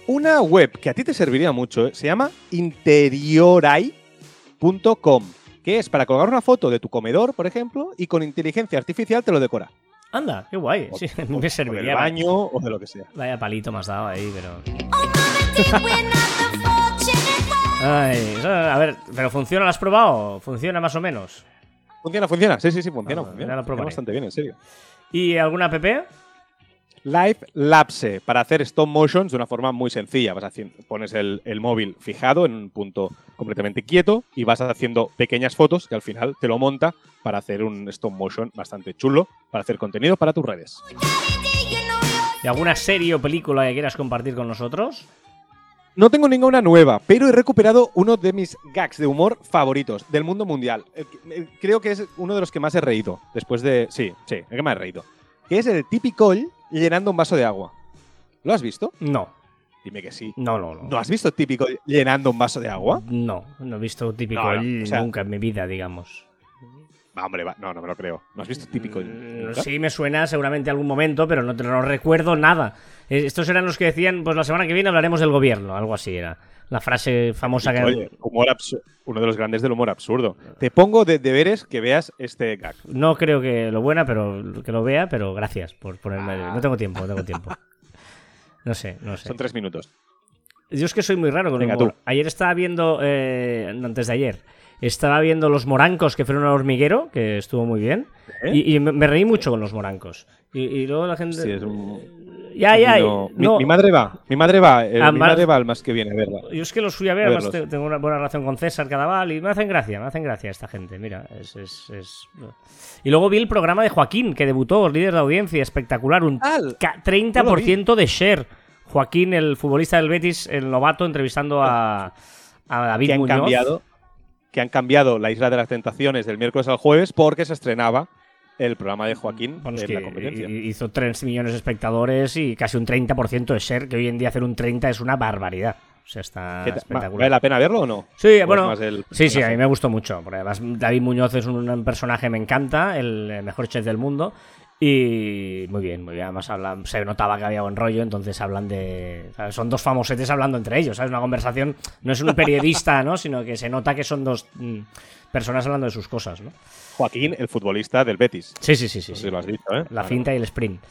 Una web que a ti te serviría mucho, ¿eh? se llama interiorai.com, que es para colgar una foto de tu comedor, por ejemplo, y con inteligencia artificial te lo decora. Anda, qué guay. Sí, O- me o del serviría. baño o de lo que sea. Vaya palito me has dado ahí, pero. Ay, a ver, ¿pero funciona? ¿Lo has probado? ¿Funciona más o menos? Funciona, funciona. Sí, sí, sí, funciona. Ah, funciona. lo probaré. bastante bien, en serio. ¿Y alguna app? Live Lapse, para hacer stop motions de una forma muy sencilla. Vas haciendo, pones el, el móvil fijado en un punto completamente quieto y vas haciendo pequeñas fotos que al final te lo monta para hacer un stop motion bastante chulo, para hacer contenido para tus redes. ¿Y alguna serie o película que quieras compartir con nosotros? No tengo ninguna nueva, pero he recuperado uno de mis gags de humor favoritos del mundo mundial. Eh, eh, Creo que es uno de los que más he reído. Después de. Sí, sí, el que más he reído. Que es el típico llenando un vaso de agua. ¿Lo has visto? No, Dime que sí. no, no. No, ¿No has visto típico llenando un vaso de agua? no, no he visto típico No, no, el o sea- nunca en mi vida, digamos. Va, hombre, va. No, no me lo creo. ¿No has visto típico? Nunca? Sí, me suena seguramente algún momento, pero no, te- no recuerdo nada. Eh, Estos eran los que decían, pues la semana que viene hablaremos del gobierno, algo así era. La frase famosa que... Oye, humor uno de los grandes del humor absurdo. Te pongo de deberes que veas este gag. No creo que lo buena, pero que lo vea, pero gracias por ponerme. No tengo tiempo, no tengo tiempo. No sé, no sé. Son tres minutos. Yo es que soy muy raro con el humor. tú. Ayer estaba viendo, eh, antes de ayer, estaba viendo los morancos que fueron al hormiguero, que estuvo muy bien. ¿Eh? Y, y me, me reí mucho con los morancos. Y, y luego la gente. Sí, es un- Ya, ya. No, mi, no. mi madre va, mi madre va, eh, Ah, mi más- madre va al más que viene a verla. Yo es que los fui a ver, A además verlos. tengo una buena relación con César Cadaval y me hacen gracia, me hacen gracia esta gente, mira, es, es- es- Y luego vi el programa de Joaquín, que debutó, líder de audiencia, espectacular, un Tal. ca- 30% de share. Joaquín, el futbolista del Betis, el novato, entrevistando a, a David que han Muñoz. cambiado, que han cambiado la Isla de las Tentaciones del miércoles al jueves porque se estrenaba el programa de Joaquín Bueno, en la competencia. hi- hizo 3 millones de espectadores y casi un 30% de share, que hoy en día hacer un 30 es una barbaridad. O sea, está ¿Qué ta- espectacular. ¿Vale la pena verlo o no? Sí, ¿O es bueno, el sí, sí, a mí me gustó mucho. Porque además David Muñoz es un, personaje, me encanta, el mejor chef del mundo. Y muy bien, muy bien. Además hablan, se notaba que había buen rollo, entonces hablan de... ¿sabes? Son dos famosetes hablando entre ellos, ¿sabes? Una conversación, no es un periodista, ¿no? Sino que se nota que son dos mm, personas hablando de sus cosas, ¿no? Joaquín, el futbolista del Betis. Sí, sí, sí, sí. No sé sí. lo has dicho, ¿eh? La Bueno. finta y el sprint.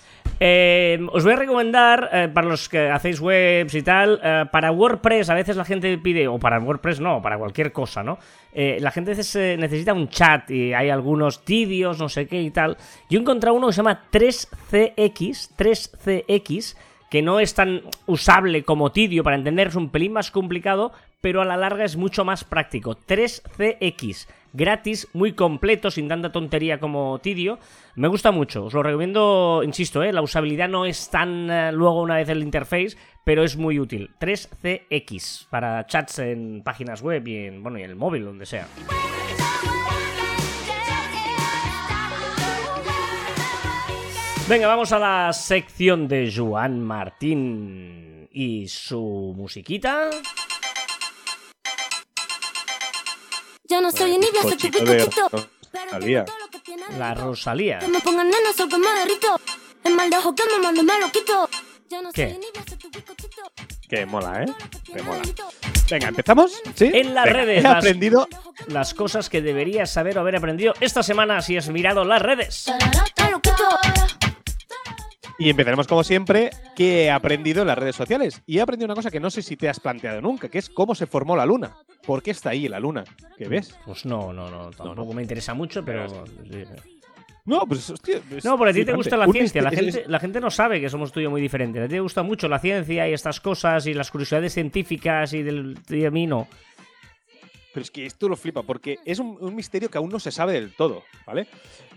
Eh, os voy a recomendar, eh, para los que hacéis webs y tal, eh, para WordPress, a veces la gente pide, o para WordPress no, para cualquier cosa, ¿no? La gente a veces necesita un chat y hay algunos tibios, no sé qué y tal. Yo he encontrado uno se llama 3CX, 3CX, que no es tan usable como Tidio para entender, es un pelín más complicado, pero a la larga es mucho más práctico. 3CX, gratis, muy completo, sin tanta tontería como Tidio. Me gusta mucho, os lo recomiendo, insisto, ¿eh? la usabilidad no es tan eh, luego una vez el interface, pero es muy útil. 3CX, para chats en páginas web y en, bueno, y en el móvil, donde sea. Venga, vamos a la sección de Joan Martín y su musiquita. Yo no soy envidia, soy tu Cochito de bizcochito. Rosalía. La Rosalía. Que me pongan nena, soy que me derrito. El mal de ojo que me mando me lo quito. Yo no ¿Qué? tu. Que mola, ¿eh? Que mola. Venga, ¿empezamos? ¿Sí? En las Venga, redes, He las- aprendido Las cosas que deberías saber o haber aprendido esta semana si has mirado las redes. Y empezaremos como siempre, que he aprendido en las redes sociales. Y he aprendido una cosa que no sé si te has planteado nunca, que es cómo se formó la luna. ¿Por qué está ahí la luna? ¿Qué ves? Pues no, no, no, tampoco me interesa mucho, pero... No, pues hostia. No, porque a ti te gusta la ciencia. La misterio- gente, la gente no sabe que somos yo muy diferentes. A ti te gusta mucho la ciencia y estas cosas y las curiosidades científicas y del y a mí no. Pero es que esto lo flipa, porque es un, un misterio que aún no se sabe del todo, ¿vale?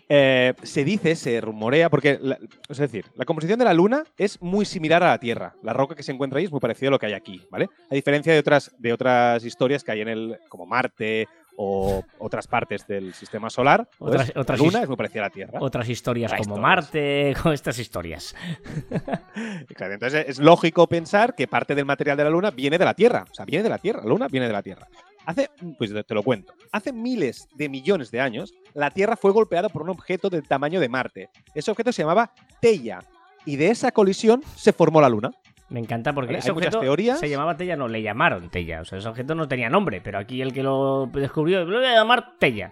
Eh, se dice, se rumorea, porque, la- es decir, la composición de la Luna es muy similar a la Tierra. La roca que se encuentra ahí es muy parecida a lo que hay aquí, ¿vale? A diferencia de otras, de otras historias que hay en el, como Marte o otras partes del sistema solar, pues Otras- otras la Luna es muy parecida a la Tierra. Otras historias como historias. Marte, con estas historias. Exacto. Entonces es lógico pensar que parte del material de la Luna viene de la Tierra. O sea, viene de la Tierra. La Luna viene de la Tierra. Hace, pues te lo cuento. Hace miles de millones de años, la Tierra fue golpeada por un objeto del tamaño de Marte. Ese objeto se llamaba Teia. Y de esa colisión se formó la Luna. Me encanta porque Vale, ese hay muchas objeto teorías. se llamaba Tella, no, le llamaron Tella. O sea, ese objeto no tenía nombre, pero aquí el que lo descubrió lo voy a llamar Tella.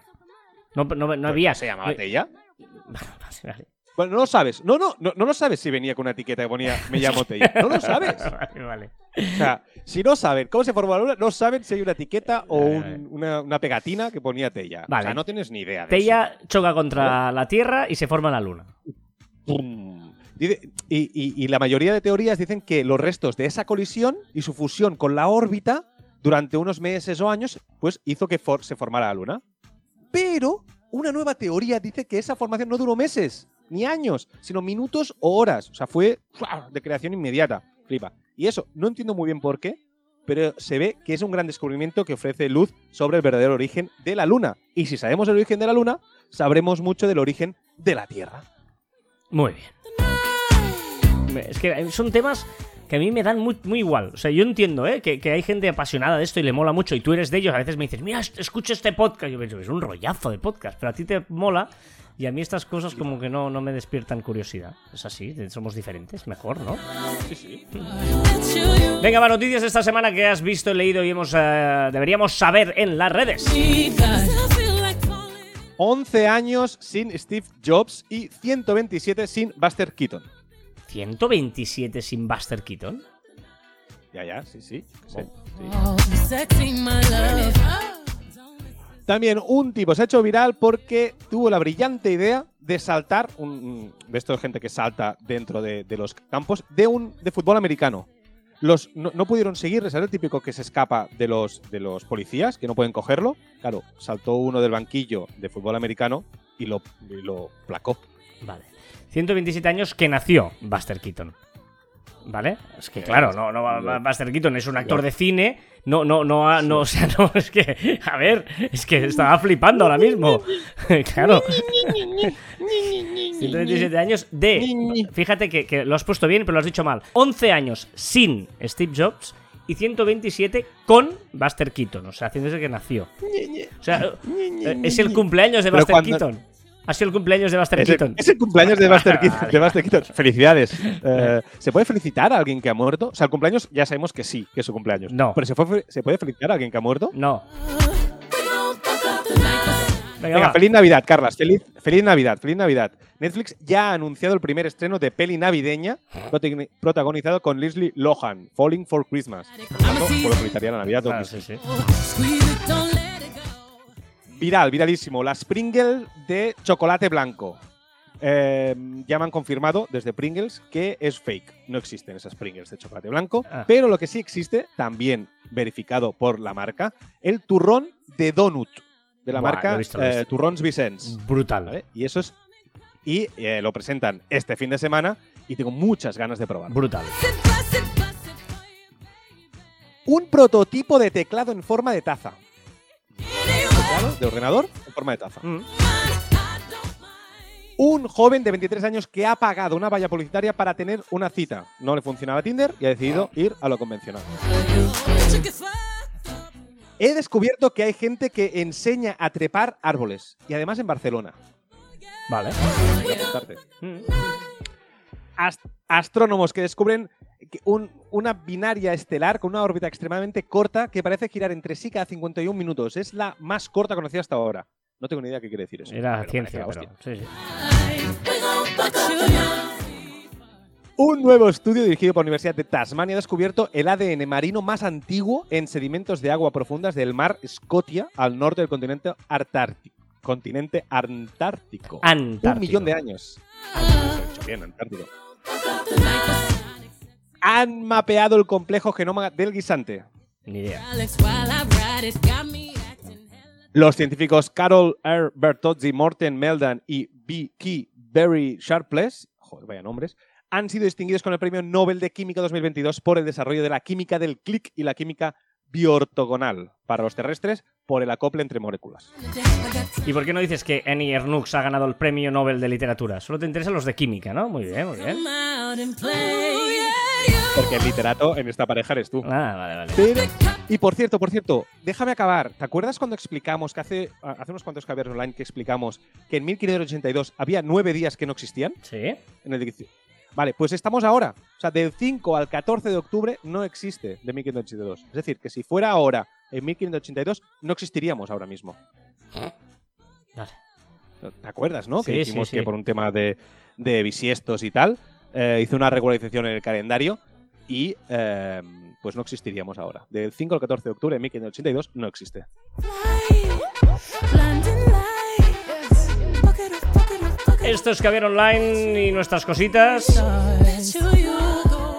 No, no, no había. ¿Se llamaba eh, Teia? vale, vale. Bueno, no lo sabes. No, no, no, no lo sabes si venía con una etiqueta que ponía me llamo Teia. No lo sabes. Vale, vale. O sea, si no saben cómo se formó la Luna, no saben si hay una etiqueta o un- una, una pegatina que ponía Teia. Vale. O sea, no tienes ni idea de eso. Tella choca contra la Tierra y se forma la Luna. Y, y- y la mayoría de teorías dicen que los restos de esa colisión y su fusión con la órbita durante unos meses o años, pues hizo que for- se formara la Luna. Pero una nueva teoría dice que esa formación no duró meses, ni años, sino minutos o horas. O sea, fue de creación inmediata. Flipa. Y eso, no entiendo muy bien por qué, pero se ve que es un gran descubrimiento que ofrece luz sobre el verdadero origen de la Luna. Y si sabemos el origen de la Luna, sabremos mucho del origen de la Tierra. Muy bien. Es que son temas que a mí me dan muy, muy igual. O sea, yo entiendo, ¿eh? Que, que hay gente apasionada de esto y le mola mucho y tú eres de ellos. A veces me dices, mira, escucha este podcast. Yo pienso, es un rollazo de podcast, pero a ti te mola y a mí estas cosas como que no, no me despiertan curiosidad. Es así, somos diferentes, mejor, ¿no? Sí, sí. Venga, va, noticias de esta semana que has visto, leído y hemos, eh, deberíamos saber en las redes. 11 años sin Steve Jobs y 127 sin Buster Keaton. 127 sin Buster Keaton. Ya, ya, sí, sí. sí, Oh. También un tipo se ha hecho viral porque tuvo la brillante idea de saltar, un, un- de esto gente que salta dentro de, los campos, de un de fútbol americano. Los, no, pudieron seguirle, ¿sabes el típico que se escapa de los, de los policías, que no pueden cogerlo? Claro, saltó uno del banquillo de fútbol americano y lo, y lo placó. Vale. 127 años que nació Buster Keaton. ¿Vale? Es que claro, no, no, va- Buster Keaton es un actor de cine. No, no, no, ha- no, o sea, no, es que, a ver, es que estaba flipando ahora mismo. claro. 127 años de. Fíjate que, que lo has puesto bien, pero lo has dicho mal. 11 años sin Steve Jobs y 127 con Buster Keaton. O sea, haciéndose que nació. O sea, eh, es el cumpleaños de Buster Keaton. Ha sido el cumpleaños de Buster Es el, Keaton. es el cumpleaños de Buster, Keaton, Vale. de Buster Keaton. Felicidades. Eh, ¿Se puede felicitar a alguien que ha muerto? O sea, el cumpleaños ya sabemos que sí, que es su cumpleaños. No. Pero ¿se, fue- ¿se puede felicitar a alguien que ha muerto? No. Venga, feliz Navidad, Carlas. Feliz, feliz Navidad, feliz Navidad. Netflix ya ha anunciado el primer estreno de peli navideña protagoni- protagonizado con Leslie Lohan, Falling for Christmas. Por felicitar la Navidad. Claro, donde- sí, sí. Viral, viralísimo. Las Pringles de chocolate blanco. Eh, ya me han confirmado desde Pringles que es fake. No existen esas Pringles de chocolate blanco. Ah. Pero lo que sí existe, también verificado por la marca, el turrón de donut. De la Buah, marca visto, eh. Turrons Vicens. Brutal. ¿vale? Y eso es. Y eh, lo presentan este fin de semana y tengo muchas ganas de probar. Brutal. Un prototipo de teclado en forma de taza. Teclado de ordenador en forma de taza. Mm. Un joven de 23 años que ha pagado una valla publicitaria para tener una cita. No le funcionaba Tinder y ha decidido ir a lo convencional. He descubierto que hay gente que enseña a trepar árboles. Y además en Barcelona. Vale. Mm. Ast- astrónomos que descubren un- una binaria estelar con una órbita extremadamente corta que parece girar entre sí cada 51 minutos. Es la más corta conocida hasta ahora. No tengo ni idea qué quiere decir eso. Era pero ciencia, pero. Sí, sí. Un nuevo estudio dirigido por la Universidad de Tasmania ha descubierto el ADN marino más antiguo en sedimentos de agua profundas del mar Scotia al norte del continente Antártico. Continente Antártico. Antártico. Un millón de años. Bien, Antártico. Han mapeado el complejo genoma del guisante. Ni idea. Los científicos Carol R. Bertozzi, Morten Meldan y B. Key Berry Sharpless, joder, vaya nombres, han sido distinguidos con el Premio Nobel de Química 2022 por el desarrollo de la química del clic y la química biortogonal para los terrestres por el acople entre moléculas. ¿Y por qué no dices que Annie Ernaux ha ganado el premio Nobel de literatura? Solo te interesan los de química, ¿no? Muy bien, muy bien. Porque el literato en esta pareja eres tú. Ah, vale, vale. y por cierto, por cierto, déjame acabar. ¿Te acuerdas cuando explicamos que hace, hace unos cuantos caballeros online que explicamos que en 1582 había nueve días que no existían? Sí. En el. Vale, pues estamos ahora. O sea, del 5 al 14 de octubre no existe de 1582. Es decir, que si fuera ahora, en 1582, no existiríamos ahora mismo. Vale. ¿Te acuerdas, no? Sí, que dijimos sí, sí. que por un tema de, de bisiestos y tal, eh, hizo una regularización en el calendario y eh, pues no existiríamos ahora. Del 5 al 14 de octubre de 1582 no existe. Esto es Caviar Online y nuestras cositas.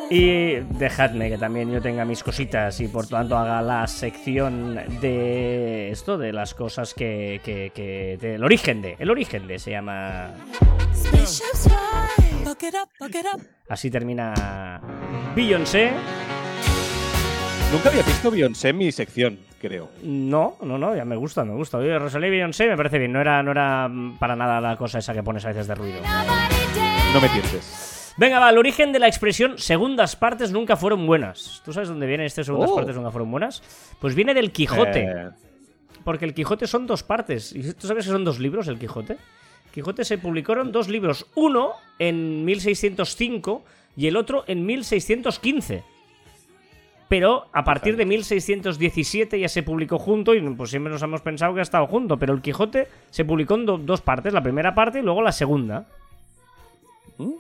Y dejadme que también yo tenga mis cositas y por tanto haga la sección de esto, de las cosas que, que, que- del origen de. El origen de se llama. Así termina Beyoncé. Nunca había visto Beyoncé en mi sección, creo. No, no, no, ya me gusta, me gusta. Oye, Rosalía y Beyoncé me parece bien. No era, no era para nada la cosa esa que pones a veces de ruido. No me tientes. Venga, va, el origen de la expresión segundas partes nunca fueron buenas. ¿Tú sabes dónde viene este segundas Oh. partes nunca fueron buenas? Pues viene del Quijote. Eh, Porque el Quijote son dos partes. ¿Y tú sabes que son dos libros el Quijote? Quijote se publicaron dos libros. Uno en 1605 y el otro en 1615. Pero a partir de 1617 ya se publicó junto y pues siempre nos hemos pensado que ha estado junto. Pero el Quijote se publicó en do- dos partes, la primera parte y luego la segunda. mm,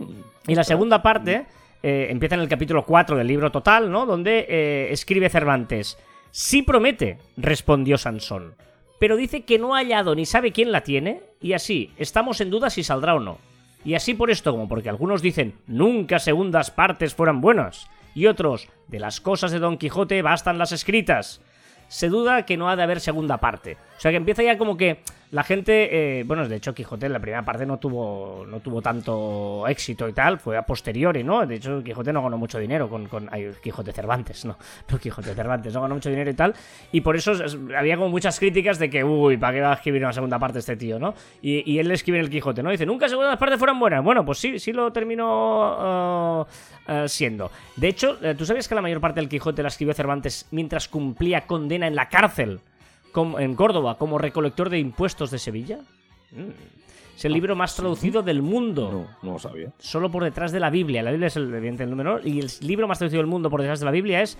Y la segunda parte eh, empieza en el capítulo 4 del libro total, ¿no? Donde eh, escribe Cervantes. Sí promete, respondió Sansón. Pero dice que no ha hallado ni sabe quién la tiene, y así estamos en duda si saldrá o no. Y así por esto, como porque algunos dicen nunca segundas partes fueran buenas, y otros de las cosas de Don Quijote bastan las escritas. Se duda que no ha de haber segunda parte. O sea que empieza ya como que la gente. eh, bueno, de hecho, Quijote en la primera parte no tuvo, no tuvo tanto éxito y tal. Fue a posteriori, ¿no? De hecho, Quijote no ganó mucho dinero con. ay, Quijote Cervantes, no. No Quijote Cervantes, no ganó mucho dinero y tal. Y por eso es- había como muchas críticas de que, uy, ¿para qué va a escribir una segunda parte este tío, no? Y, él le escribe en el Quijote, ¿no? Dice, nunca segundas partes fueran buenas. Bueno, pues sí, sí lo terminó eh, eh, siendo. De hecho, eh, ¿tú sabías que la mayor parte del Quijote la escribió Cervantes mientras cumplía condena en la cárcel como- en Córdoba como recolector de impuestos de Sevilla? Mm. Es el libro más traducido del mundo. no, no lo sabía. Solo por detrás de la Biblia. La Biblia es el, evidente, el número. Y el libro más traducido del mundo por detrás de la Biblia es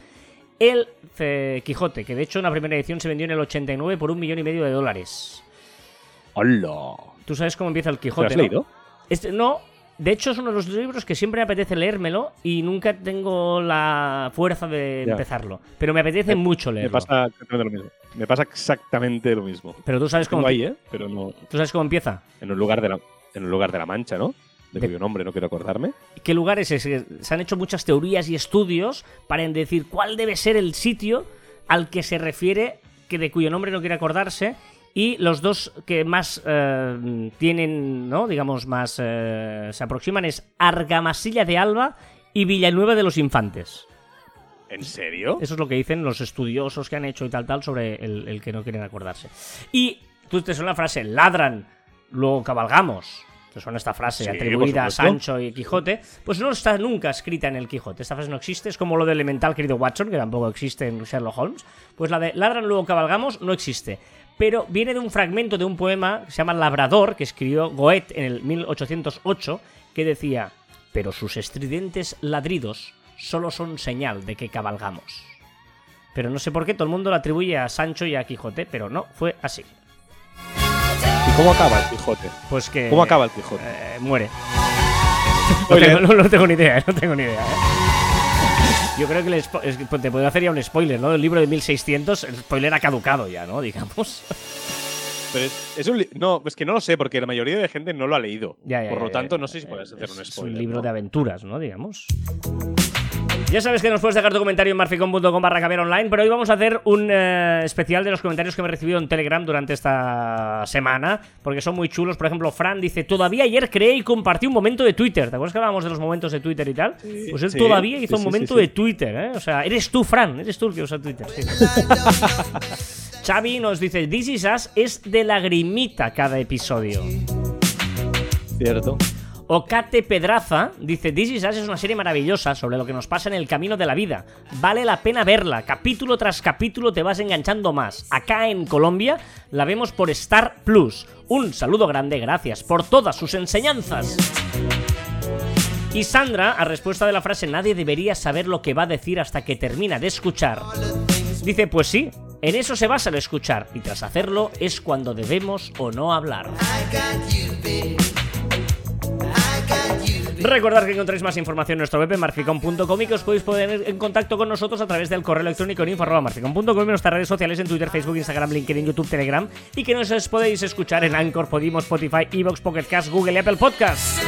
El eh, Quijote, que de hecho en la primera edición se vendió en el 89 por un millón y medio de dólares. ¡Hola! ¿Tú sabes cómo empieza el ¿Te Quijote? lo has no? leído? Este- no, de hecho es uno de los libros que siempre me apetece leérmelo y nunca tengo la fuerza de Ya. empezarlo. Pero me apetece mucho Me leerlo. pasa exactamente lo mismo. Me pasa exactamente lo mismo. Pero tú sabes cómo, ahí, ¿eh? Pero no. tú sabes cómo empieza. En un lugar de la, en un lugar de la Mancha, ¿no? De De- cuyo nombre no quiero acordarme. ¿Qué lugar es ese? Se han hecho muchas teorías y estudios para decir cuál debe ser el sitio al que se refiere, que de cuyo nombre no quiere acordarse, y los dos que más eh, tienen, ¿no? Digamos, más eh, se aproximan es Argamasilla de Alba y Villanueva de los Infantes. ¿En serio? Eso es lo que dicen los estudiosos que han hecho y tal, tal, sobre el, el que no quieren acordarse. Y tú te suena la frase, ladran, luego cabalgamos. Te suena esta frase Sí, atribuida a. Sancho y Quijote. Pues no está nunca escrita en el Quijote. Esta frase no existe. Es como lo de elemental, querido Watson, que tampoco existe en Sherlock Holmes. Pues la de ladran, luego cabalgamos no existe. Pero viene de un fragmento de un poema que se llama Labrador, que escribió Goethe en el 1808, que decía: Pero sus estridentes ladridos solo son señal de que cabalgamos. Pero no sé por qué todo el mundo lo atribuye a Sancho y a Quijote, pero no, fue así. ¿Y cómo acaba el Quijote? Pues que. ¿Cómo acaba el Quijote? eh, muere. No tengo, no- no tengo ni idea, no tengo ni idea. ¿eh? Yo creo que el es que, te puedo hacer ya un spoiler, ¿no? Del libro de 1600, el spoiler ha caducado ya, ¿no? Digamos. Pero es, es un no, es que no lo sé, porque la mayoría de gente no lo ha leído. Ya, ya, Por lo tanto, no sé si puedes hacer un Es spoiler. un libro ¿no? de aventuras, ¿no? Digamos. Ya sabes que nos puedes dejar tu comentario en marficom.com barra online, pero hoy vamos a hacer un eh, especial de los comentarios que me he recibido en Telegram durante esta semana, porque son muy chulos. Por ejemplo, Fran dice, todavía ayer creé y compartí un momento de Twitter. ¿Te acuerdas que hablábamos de los momentos de Twitter y tal? Pues él sí, todavía sí, hizo un sí, momento sí, sí. de Twitter, ¿eh? O sea, eres tú, Fran, eres tú el que usa Twitter. sí. Xavi nos dice, This Is Us es de lagrimita cada episodio. Cierto. Ocate Pedraza dice, This Is es una serie maravillosa sobre lo que nos pasa en el camino de la vida. Vale la pena verla. Capítulo tras capítulo te vas enganchando más. Acá en Colombia la vemos por Star Plus. Un saludo grande, gracias por todas sus enseñanzas. Y Sandra, a respuesta de la frase nadie debería saber lo que va a decir hasta que termina de escuchar, dice, pues sí, en eso se basa el escuchar, y tras hacerlo es cuando debemos o no hablar. Recordad que encontráis más información en nuestro web en y que os podéis poner en contacto con nosotros a través del correo electrónico en info.marficom.com y nuestras redes sociales en Twitter, Facebook, Instagram, LinkedIn, YouTube, Telegram y que nos podéis escuchar en Anchor, Podimo, Spotify, Evox, Pocket Cast, Google y Apple Podcasts.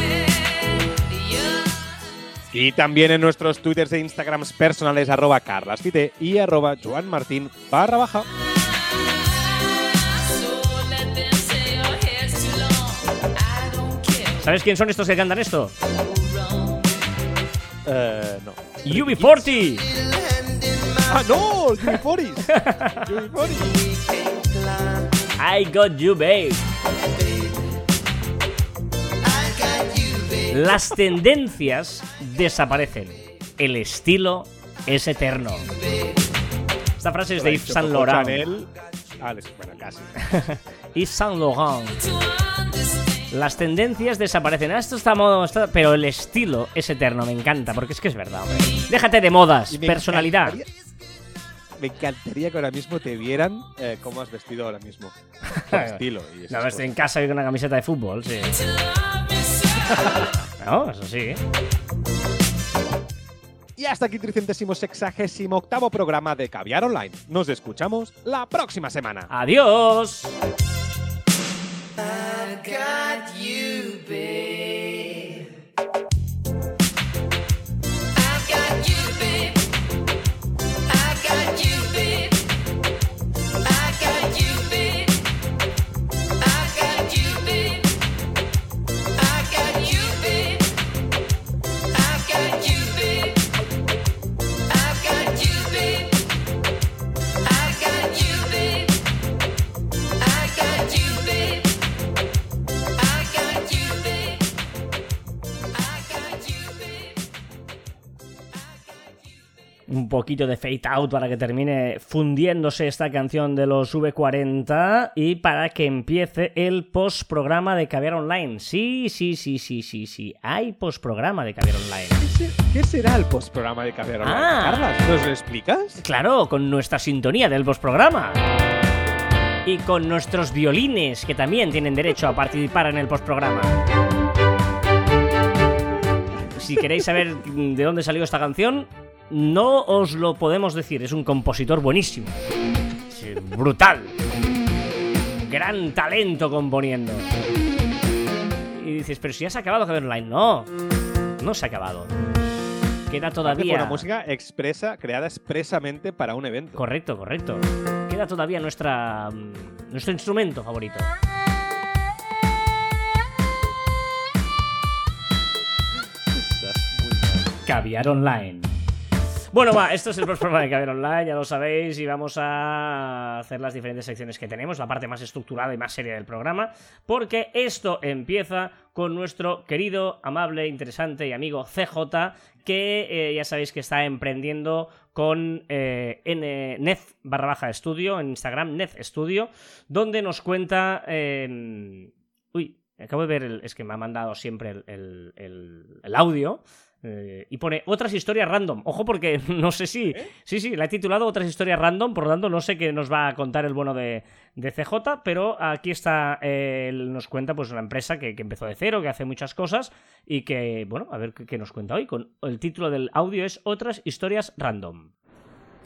Y también en nuestros twitters e instagrams personales arroba carlasfite y arroba joanmartin barra baja. ¿Sabes quién son estos que cantan esto? Eh, no. UB40. ¡Ah, no! ¡UB40! ¡UB40! I got you, babe. Las tendencias desaparecen. El estilo es eterno. Esta frase es de Yves Saint Laurent. Ah, les- bueno, casi. Yves Saint Laurent. Las tendencias desaparecen. Ah, Esto está modo, está- pero el estilo es eterno. Me encanta, porque es que es verdad. hombre. Déjate de modas, me personalidad. encantaría- Me encantaría que ahora mismo te vieran eh, cómo has vestido ahora mismo. Tu estilo. Y No, estoy en casa y con una camiseta de fútbol, sí. No, eso sí. Y hasta aquí 368 octavo programa de Caviar Online. Nos escuchamos la próxima semana. Adiós. Got you, babe. Un poquito de fade out para que termine fundiéndose esta canción de los V40 y para que empiece el postprograma de Caviar Online. Sí, sí, sí, sí, sí, sí. Hay postprograma de Caviar Online. ¿Qué se- ¿Qué será el postprograma de Caviar Online? Ah. Carlas, ¿nos lo explicas? Claro, con nuestra sintonía del postprograma. Y con nuestros violines, que también tienen derecho a participar en el postprograma. Si queréis saber de dónde salió esta canción, no os lo podemos decir. Es un compositor buenísimo. Brutal. Gran talento componiendo. Y dices, pero si ya se ha acabado. No, no se ha acabado. Queda todavía. buena música expresa, creada expresamente para un evento. Correcto, correcto. Queda todavía nuestra mm, nuestro instrumento favorito. Caviar Online. Bueno, va, esto es el programa de Caviar Online, ya lo sabéis, y vamos a hacer las diferentes secciones que tenemos, la parte más estructurada y más seria del programa, porque esto empieza con nuestro querido, amable, interesante y amigo CJ, que eh, ya sabéis que está emprendiendo con eh, barra baja estudio, en Instagram, Nez Studio, donde nos cuenta... eh, uy, acabo de ver, el- es que me ha mandado siempre el audio. Eh, y pone otras historias random. Ojo, porque no sé si. Sí, sí, la he titulado otras historias random. Por lo tanto, no sé qué nos va a contar el bueno de, de CJ. Pero aquí está. eh, él nos cuenta, pues, una empresa que, que empezó de cero, que hace muchas cosas. Y que, bueno, a ver qué, qué nos cuenta hoy. Con, el título del audio es Otras historias random.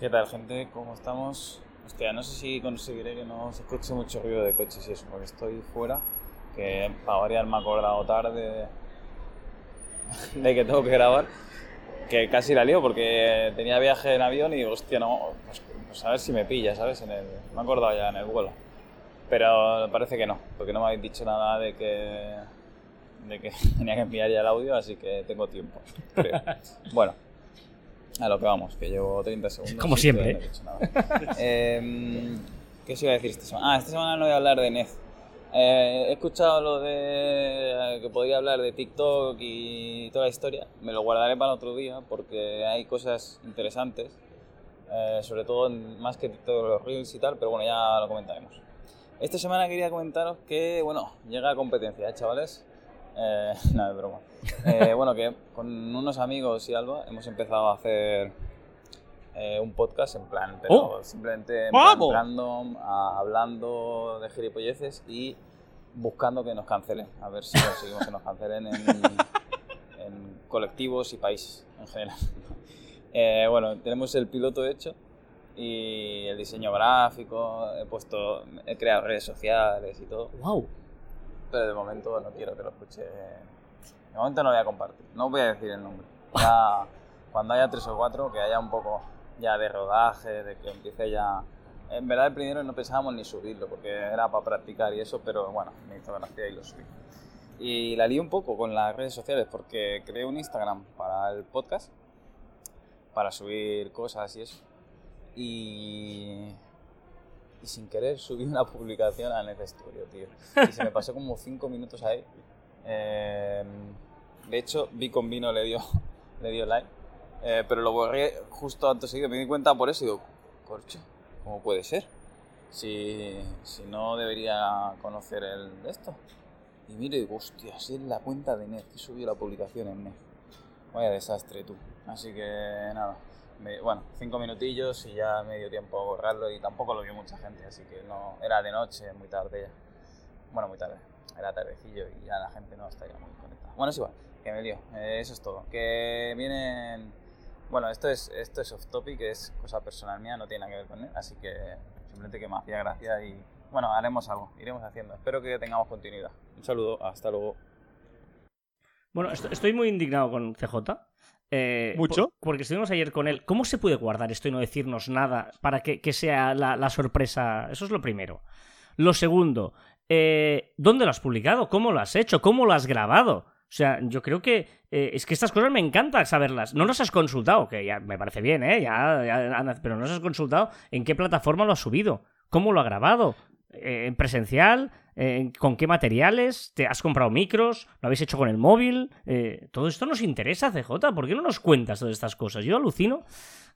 ¿Qué tal, gente? ¿Cómo estamos? Hostia, no sé si conseguiré que no se escuche mucho ruido de coches y eso, porque estoy fuera. Que para variar me he acordado tarde de que tengo que grabar. Que casi la lío porque tenía viaje en avión y digo, hostia, no, pues, pues a ver si me pilla, ¿sabes? En el, me he acordado ya en el vuelo. Pero parece que no, porque no me habéis dicho nada de que, de que tenía que enviar ya el audio, así que tengo tiempo. creo. Bueno, a lo que vamos, que llevo 30 segundos. Como siempre, no he dicho nada. Em, ¿Qué os iba a decir esta semana? Ah, esta semana no voy a hablar de Nez. Eh, he escuchado lo de que podría hablar de TikTok y toda la historia. Me lo guardaré para otro día porque hay cosas interesantes. eh, sobre todo más que TikTok, los Reels y tal, pero bueno, ya lo comentaremos. Esta semana quería comentaros que, bueno, llega competencia, ¿eh, chavales? Eh, no, es broma. Eh, bueno, que con unos amigos y Alba hemos empezado a hacer eh, un podcast en plan, pero Oh. simplemente en plan ¡Vamos! random, a- hablando de gilipolleces y buscando que nos cancelen. A ver si conseguimos que nos cancelen en, en colectivos y países en general. Eh, bueno, tenemos el piloto hecho y el diseño gráfico, he puesto, he creado redes sociales y todo, ¡Wow! pero de momento no quiero que lo escuche. De momento no voy a compartir, no voy a decir el nombre. Ya, cuando haya tres o cuatro, que haya un poco ya de rodaje, de que empiece ya. En verdad, el primero no pensábamos ni subirlo porque era para practicar y eso, pero bueno, me hizo gracia y lo subí. Y la lié un poco con las redes sociales porque creé un Instagram para el podcast, para subir cosas y eso. Y, y sin querer subí una publicación a Net Studio, tío. Y se me pasó como cinco minutos ahí. Eh, de hecho, vi con vino le dio, le dio like. Eh, pero lo borré justo antes seguido. Me di cuenta por eso y digo, corcho, ¿cómo puede ser? Si, si no debería conocer el de esto. Y miro y digo, hostia, si es la cuenta de Net que subió la publicación en Net. Vaya desastre tú. Así que nada. me- bueno, cinco minutillos y ya me dio tiempo a borrarlo y tampoco lo vio mucha gente, así que no. Era de noche, muy tarde ya. Bueno, muy tarde. Era tardecillo y ya la gente no estaría muy conectada. Bueno, es igual, que me lío. Eh, eso es todo. Que vienen. Bueno, esto es, esto es off topic, es cosa personal mía, no tiene nada que ver con él, así que simplemente que me hacía gracia y bueno, haremos algo, iremos haciendo. Espero que tengamos continuidad. Un saludo, hasta luego. Bueno, est- estoy muy indignado con CJ. eh, ¿Mucho? por- porque estuvimos ayer con él. ¿Cómo se puede guardar esto y no decirnos nada para que, que sea la, la sorpresa? Eso es lo primero. Lo segundo, eh, ¿dónde lo has publicado? ¿Cómo lo has hecho? ¿Cómo lo has grabado? O sea, yo creo que eh, es que estas cosas me encanta saberlas. No nos has consultado, que ya me parece bien, ¿eh? Ya, ya pero no nos has consultado en qué plataforma lo has subido, cómo lo ha grabado, en presencial, eh, con qué materiales, te has comprado micros, lo habéis hecho con el móvil. eh, todo esto nos interesa, CJ. ¿Por qué no nos cuentas todas estas cosas? Yo alucino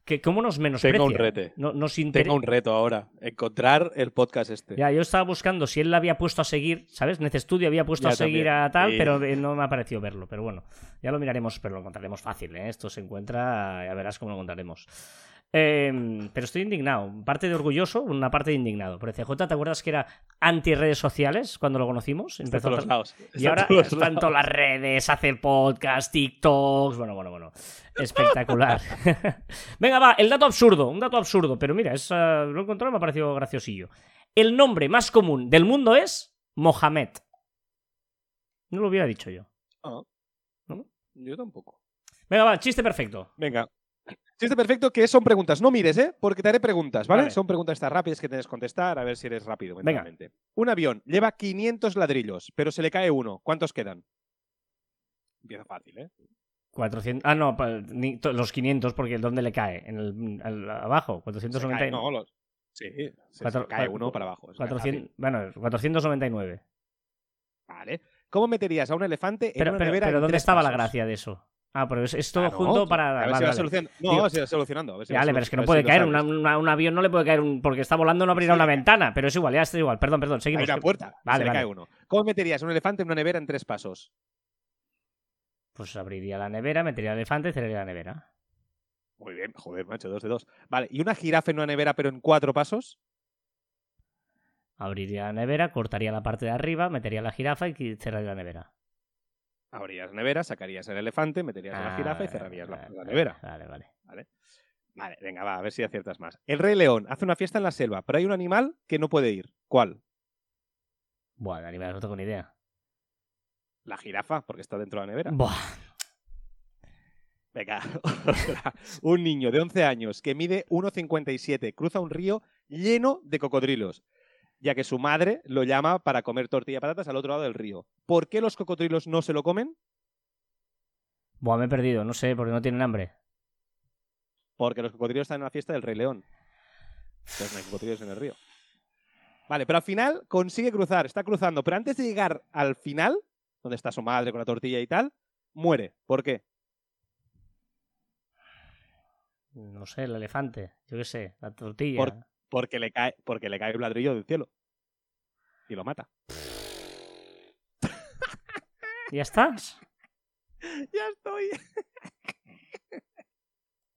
que cómo nos menosprecia. Tengo un rete. No- nos inter- Tengo un reto ahora. Encontrar el podcast este. ya, yo estaba buscando si él la había puesto a seguir, ¿sabes? Nece Studio había puesto Ya a seguir a tal, Sí. pero eh, no me ha parecido verlo. Pero bueno, ya lo miraremos, pero lo encontraremos fácil, ¿eh? Esto se encuentra, ya verás cómo lo encontraremos. Eh, pero estoy indignado. Parte de orgulloso, una parte de indignado. Por CJ, ¿te acuerdas que era anti redes sociales cuando lo conocimos? Está a todos lados. y Está ahora todos está en lados. todas las redes, hace podcast, TikToks. Bueno, bueno, bueno. Espectacular. Venga, va, el dato absurdo. Un dato absurdo, pero mira, es, eh, lo he encontrado y me ha parecido graciosillo. El nombre más común del mundo es Mohamed. No lo hubiera dicho yo. Ah. ¿No? Yo tampoco. Venga, va, chiste perfecto. Venga. Chiste perfecto que son preguntas. No mires, ¿eh? Porque te haré preguntas, ¿vale? Vale. Son preguntas estas rápidas que tienes que contestar, a ver si eres rápido Venga. Un avión lleva 500 ladrillos, pero se le cae uno. ¿Cuántos quedan? Empieza fácil, ¿eh? 400. Ah, no, los 500, porque ¿dónde le cae? En el, abajo, Se 490. cae, no, los- Sí, se, Cuatro- se cae uno para abajo. es 400, bueno, 499. fácil. Vale. ¿Cómo meterías a un elefante en Pero, una pero, nevera pero ¿dónde estaba la gracia de eso? Ah, pero es, es todo Claro, junto para. A ver vale, si vas vale. solucionando. No, Digo- si vas solucionando. A ver si pero es que no puede si caer. una- una- un avión no le puede caer un, porque está volando, no abrirá Sí. una ventana. Pero es igual, ya está igual. Perdón, perdón, seguimos. Hay una puerta. Vale, se le vale. cae uno. ¿Cómo meterías un elefante en una nevera en tres pasos? Pues abriría la nevera, metería el elefante y cerraría la nevera. Muy bien, joder, macho, dos de dos. Vale, ¿y una jirafa en una nevera pero en cuatro pasos? Abriría la nevera, cortaría la parte de arriba, metería la jirafa y cerraría la nevera. Abrirías la nevera, sacarías el elefante, meterías a la Ah, jirafa y cerrarías la, nevera. Vale, vale. Vale, venga, va, a ver si aciertas más. El Rey León hace una fiesta en la selva, pero hay un animal que no puede ir. ¿Cuál? Buah, de animales no tengo ni idea. La jirafa, porque está dentro de la nevera. Buah. Venga, un niño de 11 años que mide 1,57 cruza un río lleno de cocodrilos, ya que su madre lo llama para comer tortilla de patatas al otro lado del río. ¿Por qué los cocodrilos no se lo comen? Buah, me he perdido, no sé, porque no tienen hambre. Porque los cocodrilos están en la fiesta del Rey León. Entonces no hay cocodrilos en el río. Vale, pero al final consigue cruzar, está cruzando, pero antes de llegar al final, donde está su madre con la tortilla y tal, muere. ¿Por qué? No sé, el elefante, yo qué sé, la tortilla. Porque le cae, porque le cae un ladrillo del cielo. Y lo mata. ¿Ya estás? ya estoy.